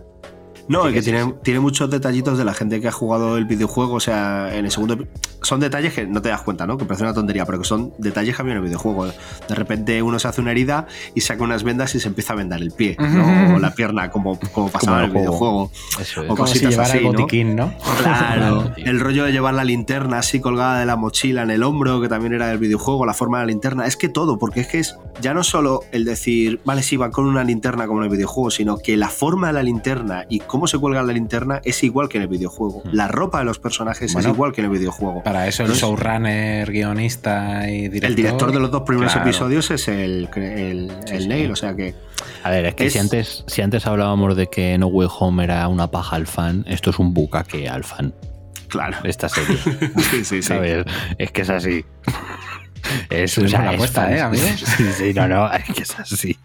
No, Sí es que que sí, tiene, tiene muchos detallitos de la gente que ha jugado el videojuego. O sea, en el segundo. Son detalles que no te das cuenta, ¿no? Que parece una tontería, pero que son detalles que había en el videojuego. De repente uno se hace una herida y saca unas vendas y se empieza a vendar el pie, ¿no? O la pierna, como, como pasaba en el videojuego. Eso es. O Como si cositas así, el ¿no? botiquín, ¿no? Claro, el rollo de llevar la linterna así colgada de la mochila en el hombro, que también era del videojuego, la forma de la linterna, es que todo, porque es que es ya no solo el decir, vale, sí, van con una linterna como en el videojuego, sino que la forma de la linterna y cómo se cuelga la linterna es igual que en el videojuego. La ropa de los personajes Bueno, es igual que en el videojuego. Para eso el Entonces, showrunner, guionista y director. el director de los dos primeros Claro. episodios es el, el, el sí. Neil, o sea que A ver, es que Es- si, antes, si antes hablábamos de que No Way Home era una paja al fan, esto es un bucaque al fan, claro. esta serie. Sí, sí, sí. ¿Sabes? Es que es así. Es, la apuesta, ¿eh? Sí, sí, no, no, es que es así.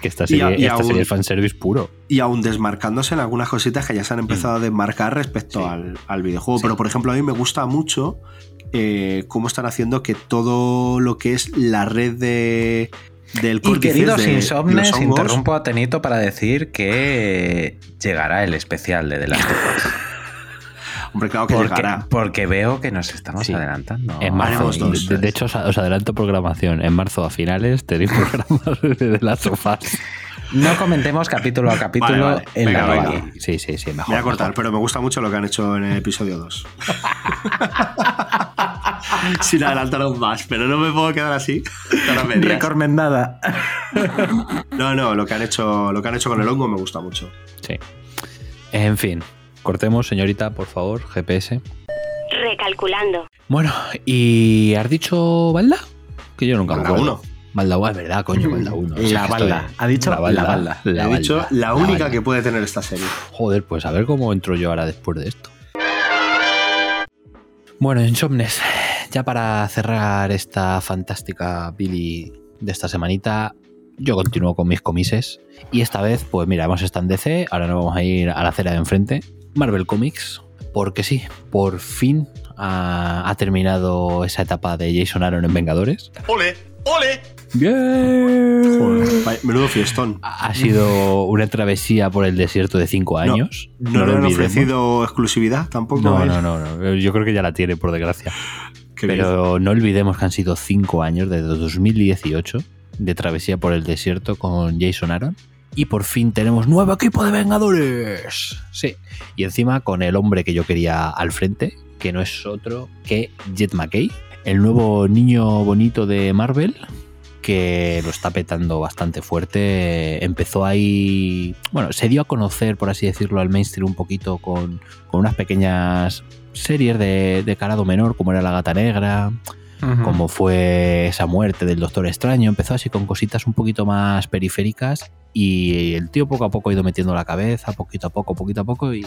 Que esta Y serie, a- y esta aún- serie es fanservice puro. y aún desmarcándose en algunas cositas que ya se han empezado a desmarcar respecto Sí. al, al videojuego. Pero, por ejemplo, a mí me gusta mucho eh, cómo están haciendo que todo lo que es la red de del Y queridos de- insomnes, interrumpo a Tenito para decir que llegará el especial de The Last of Us. Hombre, claro que Porque, llegará. porque veo que nos estamos Sí. adelantando. En marzo, haremos dos. de, de hecho, os, os adelanto programación. En marzo a finales tenéis programas de las sofás. No comentemos capítulo a capítulo Vale, vale. en Venga, la venga. Sí, sí, sí, Me mejor. voy a cortar, mejor. pero me gusta mucho lo que han hecho en el episodio 2. Sin adelantaros más, pero no me puedo quedar así. Recomendada. No, no, lo que han hecho, lo que han hecho con el hongo me gusta mucho. Sí. En fin, cortemos, señorita, por favor, GPS. Recalculando. Bueno, ¿y has dicho Balda? Que yo nunca me Balda acuerdo. uno. Balda 1, es verdad, coño, Balda 1. La balda. Ha dicho la balda. He dicho la única que puede tener esta serie. Joder, pues a ver cómo entro yo ahora después de esto. Bueno, Insomnes, ya para cerrar esta fantástica Billy de esta semanita, yo continúo con mis comises. Y esta vez, pues mira, hemos estado en DC, ahora nos vamos a ir a la acera de enfrente. Marvel Comics, porque sí, por fin ha, ha terminado esa etapa de Jason Aaron en Vengadores. ¡Ole! ¡Ole! Bien. Joder, menudo fiestón. Ha sido una travesía por el desierto de cinco años. No, le han ofrecido exclusividad tampoco. No, él. no, no, no. Yo creo que ya la tiene, por desgracia. Qué Pero no olvidemos que han sido cinco años, desde 2018, de travesía por el desierto con Jason Aaron. Y por fin tenemos nuevo equipo de Vengadores. Sí. Y encima con el hombre que yo quería al frente, que no es otro que Jet McKay, el nuevo niño bonito de Marvel, que lo está petando bastante fuerte. Empezó ahí. Bueno, se dio a conocer, por así decirlo, al mainstream un poquito con, con unas pequeñas series de, de calado menor, como era La Gata Negra, como fue esa muerte del Doctor Extraño. Empezó así con cositas un poquito más periféricas y el tío poco a poco ha ido metiendo la cabeza, poquito a poco, poquito a poco, y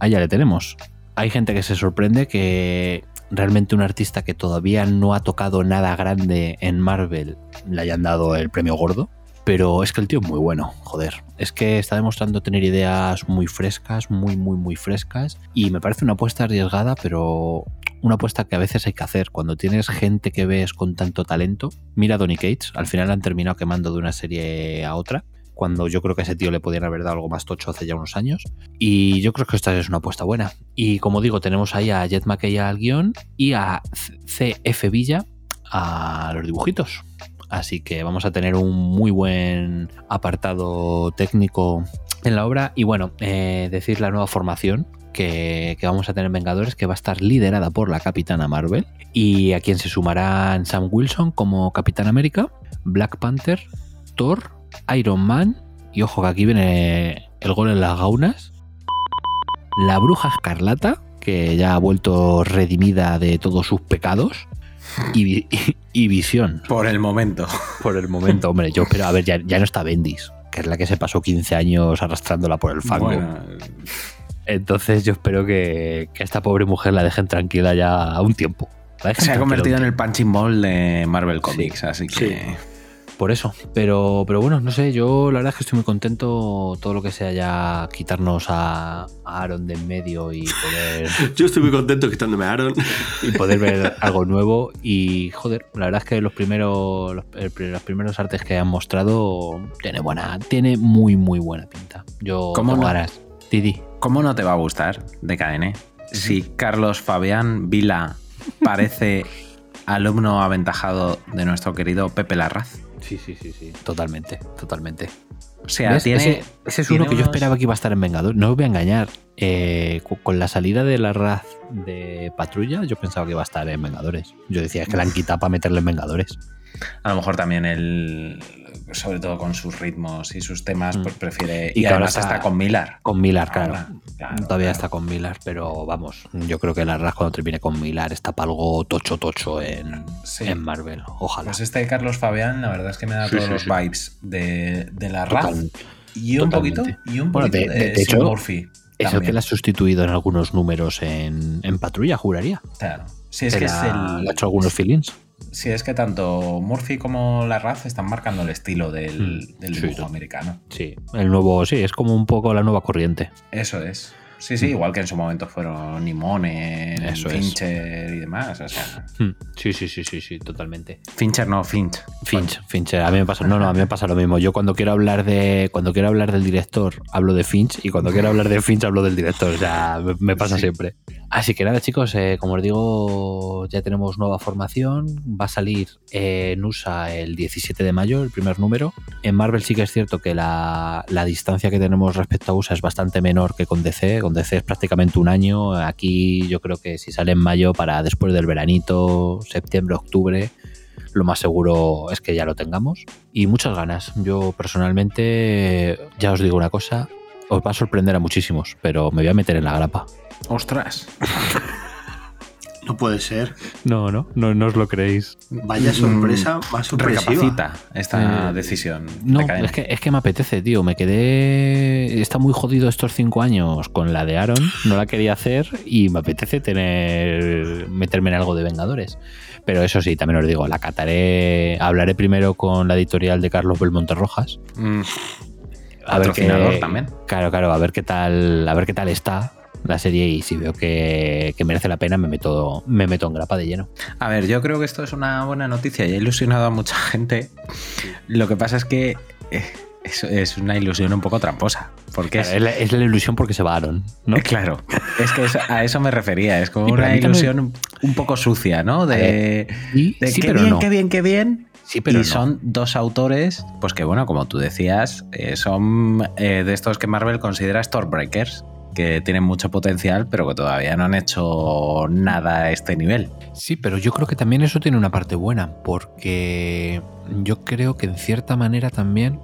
ya le tenemos. Hay gente que se sorprende que realmente un artista que todavía no ha tocado nada grande en Marvel le hayan dado el premio gordo. Pero es que el tío es muy bueno, joder. Es que está demostrando tener ideas muy frescas, muy, muy, muy frescas. Y me parece una apuesta arriesgada, pero una apuesta que a veces hay que hacer. Cuando tienes gente que ves con tanto talento, mira a Donny Cates, al final han terminado quemando de una serie a otra. Cuando yo creo que a ese tío le podían haber dado algo más tocho hace ya unos años. Y yo creo que esta es una apuesta buena. Y como digo, tenemos ahí a Jet McKay al guion y a CF Villa a los dibujitos. Así que vamos a tener un muy buen apartado técnico en la obra. Y bueno, eh, decir la nueva formación que, que vamos a tener en Vengadores, que va a estar liderada por la Capitana Marvel. Y a quien se sumarán Sam Wilson como Capitán América, Black Panther, Thor, Iron Man. Y ojo que aquí viene el gol en las gaunas. La Bruja Escarlata, que ya ha vuelto redimida de todos sus pecados. Y, vi- y- y Visión. Por el momento. Por el momento, hombre. Yo espero, a ver, ya, ya no está Bendis, que es la que se pasó 15 años arrastrándola por el fango. Bueno, Entonces yo espero que, que a esta pobre mujer la dejen tranquila ya un tiempo. Se ha convertido en el punching ball de Marvel Comics, así que. Sí. Por eso. Pero, pero bueno, no sé, yo la verdad es que estoy muy contento todo lo que sea ya quitarnos a, a Aaron de en medio y poder, Yo estoy muy contento quitándome a Aaron. y poder ver algo nuevo. Y joder, la verdad es que los primeros, los, primeros artes que han mostrado tiene buena, tiene muy muy buena pinta. Yo ¿Cómo no? Didi. ¿Cómo no te va a gustar de KN? Si Carlos Fabián Vila parece alumno aventajado de nuestro querido Pepe Larraz. Sí, sí, sí, sí. Totalmente, totalmente. O sea, ¿Ves? tiene. ese, ese es tiene uno que yo esperaba que iba a estar en Vengador. No os voy a engañar. Eh, con la salida de la Raz de Patrulla, yo pensaba que iba a estar en Vengadores. Yo decía es que la han quitado para meterle en Vengadores. A lo mejor también él, sobre todo con sus ritmos y sus temas, pues prefiere. Y Y, ahora además está- está con Milar. Con Milar, claro. Ahora, claro, Todavía claro. está con Milar, pero vamos, yo creo que la Raz cuando termine con Milar está para algo tocho tocho en, Sí. en Marvel. Ojalá. Pues este Carlos Fabián, la verdad es que me da Sí, todos sí, los vibes de, de la. Total- y un totalmente. poquito, y un poquito de- de, de- de hecho, Murphy. Es el que la ha sustituido en algunos números en, en Patrulla, juraría. Claro. Sí, es Que que es el. ha hecho algunos feelings. Sí, es que tanto Murphy como la Raz están marcando el estilo del, Mm, del sí, dibujo sí. americano. Sí, el nuevo, sí, es como un poco la nueva corriente. Eso es. Sí, sí, igual que en su momento fueron Nimone, es. Fincher y demás. O sea, Hmm, Sí, sí, sí, sí, sí, totalmente. Fincher no, Finch. Finch, Fincher, a mí me pasa, no, no, a mí me pasa lo mismo. Yo cuando quiero hablar de, cuando quiero hablar del director, hablo de Finch y cuando quiero hablar de Finch hablo del director. O sea, me, me pasa siempre. Así que nada, chicos, eh, como os digo, ya tenemos nueva formación. Va a salir eh, en USA el 17 de mayo, el primer número. En Marvel sí que es cierto que la, la distancia que tenemos respecto a USA es bastante menor que con DC. Con DC es prácticamente un año. Aquí yo creo que si sale en mayo para después del veranito, septiembre, octubre, lo más seguro es que ya lo tengamos. Y muchas ganas. Yo personalmente, ya os digo una cosa, os va a sorprender a muchísimos, pero me voy a meter en la grapa. Ostras. No puede ser. No, no, no, no os lo creéis. Vaya sorpresa Mm, más. Recapacita esta Eh, decisión. No, es que, es que me apetece, tío. Me quedé. Está muy jodido estos cinco años con la de Aaron. No la quería hacer y me apetece tener. meterme en algo de Vengadores. Pero eso sí, también os digo, la cataré. Hablaré primero con la editorial de Carlos Belmonte Rojas. Mm, A ver qué, también. Claro, claro, a ver qué tal, a ver qué tal está. La serie y si veo que, que merece la pena me meto, me meto en grapa de lleno. A ver, yo creo que esto es una buena noticia y ha ilusionado a mucha gente. Lo que pasa es que eh, es, es una ilusión un poco tramposa. Porque Claro, es, la, es la ilusión porque se va Aaron, ¿no? Claro, es que eso- a eso me refería. Es como una también- ilusión un- poco sucia, ¿no? De, sí, de sí, qué pero bien, no. qué bien, qué bien. Sí, pero y no. son dos autores, pues que bueno, como tú decías, eh, son eh, de estos que Marvel considera Stormbreakers, que tienen mucho potencial, pero que todavía no han hecho nada a este nivel. Sí, pero yo creo que también eso tiene una parte buena, porque yo creo que en cierta manera también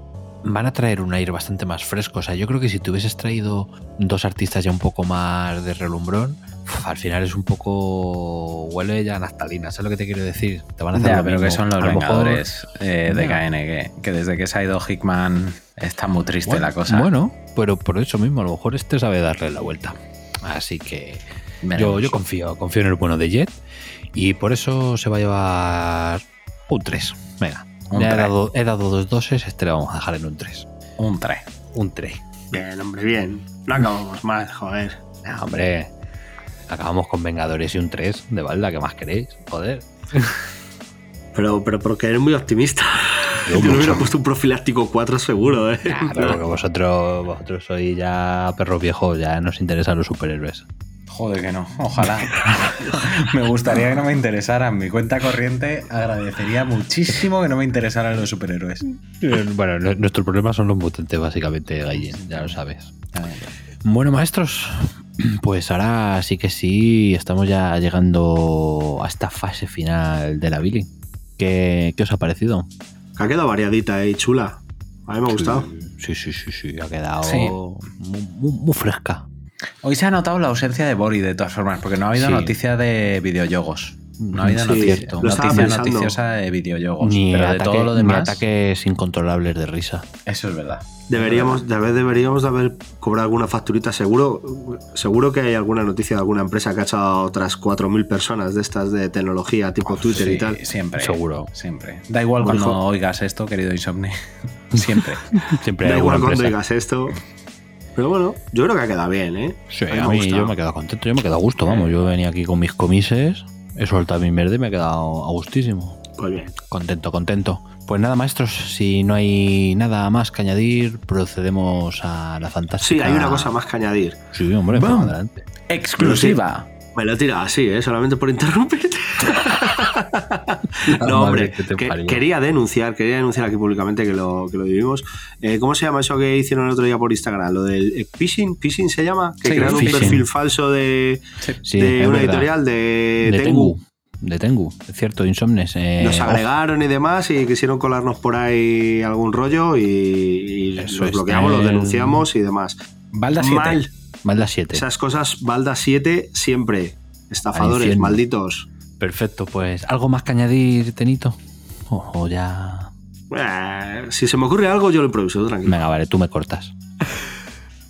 van a traer un aire bastante más fresco. O sea, yo creo que si te hubieses traído dos artistas ya un poco más de relumbrón, al final es un poco. huele ya a naftalina, ¿sabes lo que te quiero decir? Te van a hacer Ya, lo pero mismo. que son los mejor- Vengadores eh, de Ya. KNG, que desde que se ha ido Hickman está muy triste Bueno, la cosa. Bueno, pero por eso mismo, a lo mejor este sabe darle la vuelta. Así que yo, confío, confío en el bueno de Jet y por eso se va a llevar un 3. Venga, Un he dado, he dado dos doses, este le vamos a dejar en un 3. Un 3. Un 3. Bien, hombre, bien. No acabamos mal, joder. Hombre, acabamos con Vengadores y un 3 de balda, ¿qué más queréis? Joder. Pero, pero porque eres muy optimista. Yo le hubiera puesto un profiláctico 4 seguro, ¿eh? Pero porque vosotros, vosotros sois ya perros viejos, ya nos interesan los superhéroes. Joder que no, ojalá. me gustaría que no me interesaran. Mi cuenta corriente agradecería muchísimo que no me interesaran los superhéroes. Eh, Bueno, nu- nuestro problema son los mutantes, básicamente, Gayen, ya lo sabes. Bueno, maestros, pues ahora sí que sí, estamos ya llegando a esta fase final de la Billy. ¿Qué, qué os ha parecido? Ha quedado variadita y chula. A mí me ha gustado. Sí, sí, sí, sí, ha quedado Sí. muy, muy- muy fresca. Hoy se ha notado la ausencia de Bori de todas formas, porque no ha habido Sí. noticia de videojuegos. No ha habido Sí, noticia, noticiosa de videojuegos. Ni, pero de ataque- todo lo ni demás, ataques incontrolables de risa. eso es verdad. Deberíamos, de deberíamos de haber cobrado alguna facturita. Seguro, seguro que hay alguna noticia de alguna empresa que ha echado a otras 4.000 personas de estas de tecnología, tipo Twitter Sí, y tal. Siempre. Seguro. Siempre. Da igual cuando oigas esto, querido Insomne. Siempre. Siempre Da igual cuando digas esto. Pero bueno, yo creo que ha quedado bien, ¿eh? Sí, mí a me ha mí gustado. yo me he quedado contento, yo me he quedado a gusto, vamos. Yo venía aquí con mis comises, he soltado mi verde y me he quedado a gustísimo. Pues bien. Contento, contento. Pues nada, maestros, si no hay nada más que añadir, procedemos a la fantástica. Sí, hay una cosa más que añadir. Sí, hombre, pues adelante. Exclusiva. Me lo he tirado así, ¿eh? solamente por interrumpirte. no, hombre, que quería denunciar, quería denunciar aquí públicamente que lo, que lo vivimos. Eh, ¿Cómo se llama eso que hicieron el otro día por Instagram? Lo del eh, phishing, phishing se llama, que Sí, crearon un perfil falso de, Sí, de una verdad. editorial de, de Tengu. Tengu. De Tengu, es cierto, Insomnes. eh, Nos agregaron y demás y quisieron colarnos por ahí algún rollo y, y Eso los bloqueamos, los en- denunciamos y demás. Balda 7. Mal. Más las 7. Esas cosas, Balda 7 siempre. Estafadores, malditos. Perfecto, pues algo más que añadir, Tenito. O o ya. Si se me ocurre algo, yo lo improviso, tranquilo. Venga, vale, tú me cortas.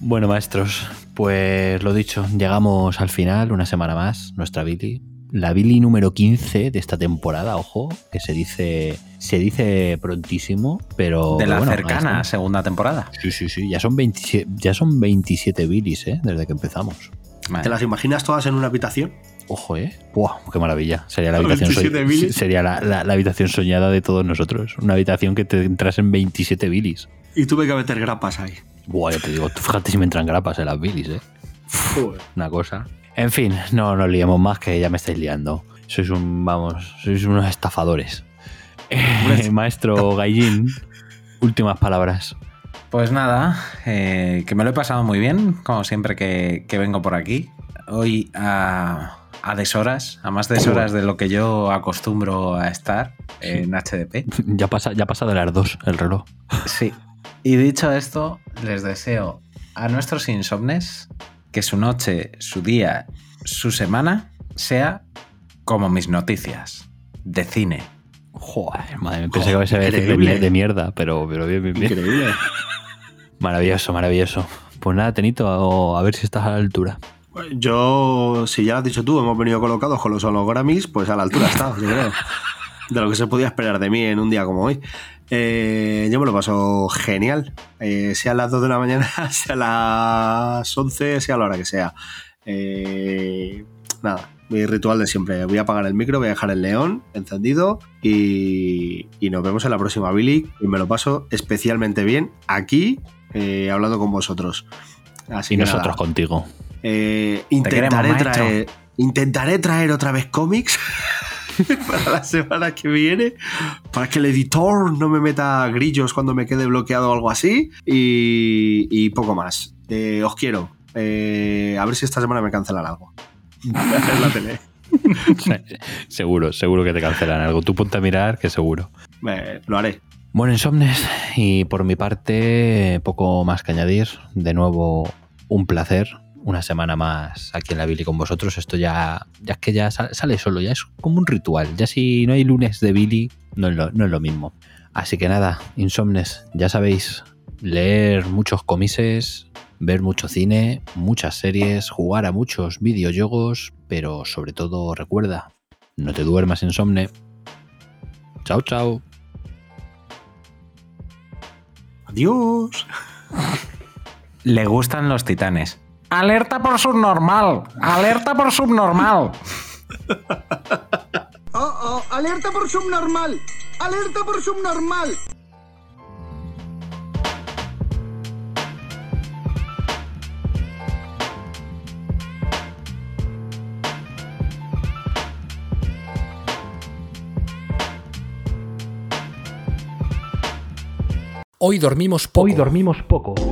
Bueno, maestros, pues lo dicho, llegamos al final, una semana más, nuestra Billy. La Billy número 15 de esta temporada, ojo, que se dice se dice prontísimo, pero. De la pero bueno, ahí cercana segunda temporada. Sí, sí, sí, ya son 27, ya son 27 Billys, ¿eh? Desde que empezamos. ¿Te las imaginas todas en una habitación? Ojo, ¿eh? ¡Buah! ¡Qué maravilla! Sería la habitación, 27 soñ- Billys. sería la, la- la habitación soñada de todos nosotros. Una habitación que te entras en 27 Billys. Y tuve que meter grapas ahí. Buah, ya te digo, tú fíjate si me entran grapas en las bilis, ¿eh? Una cosa. En fin, no nos liemos más que ya me estáis liando. Sois un, vamos, sois unos estafadores. Eh, maestro Gallín, últimas palabras. Pues nada, eh, que me lo he pasado muy bien, como siempre que, que vengo por aquí. Hoy a, a deshoras, a más deshoras de lo que yo acostumbro a estar en HDP. Ya pasa, ya pasa de las dos el reloj. Sí. Y dicho esto, les deseo a nuestros insomnes que su noche, su día, su semana sea como mis noticias de cine. Joder, madre, mía, pensé que iba a ser de, mierda, pero, pero bien, bien, bien. Increíble. Maravilloso, maravilloso. Pues nada, Tenito, a, a ver si estás a la altura. Yo, si ya lo has dicho tú, hemos venido colocados con los hologramis, pues a la altura está, yo creo. De lo que se podía esperar de mí en un día como hoy. Eh, yo me lo paso genial. Eh, sea a las 2 de la mañana, sea a las 11, sea a la hora que sea. Eh, nada, mi ritual de siempre. Voy a apagar el micro, voy a dejar el león encendido y, y nos vemos en la próxima Billy. Y me lo paso especialmente bien aquí, eh, hablando con vosotros. Así y nosotros nada. contigo. Eh, intentaré, queremos, traer, intentaré traer otra vez cómics para la semana que viene, para que el editor no me meta grillos cuando me quede bloqueado o algo así, y, y poco más. Eh, os quiero. Eh, a ver si esta semana me cancelan algo. La tele. seguro, seguro que te cancelan algo. Tú ponte a mirar, que seguro. Lo haré. Bueno, insomnes, y por mi parte, poco más que añadir. De nuevo, un placer. Una semana más aquí en la Billy con vosotros. Esto ya, ya es que ya sal- sale solo, ya es como un ritual. Ya si no hay lunes de Billy, no es lo, no es lo mismo. Así que nada, insomnes, ya sabéis, leer muchos comises, ver mucho cine, muchas series, jugar a muchos videojuegos, pero sobre todo recuerda, no te duermas insomne. Chao, chao. Adiós. Le gustan los titanes. Alerta por subnormal. Alerta por subnormal. Oh, oh, alerta por subnormal. Alerta por subnormal. Hoy dormimos poco. Hoy dormimos poco.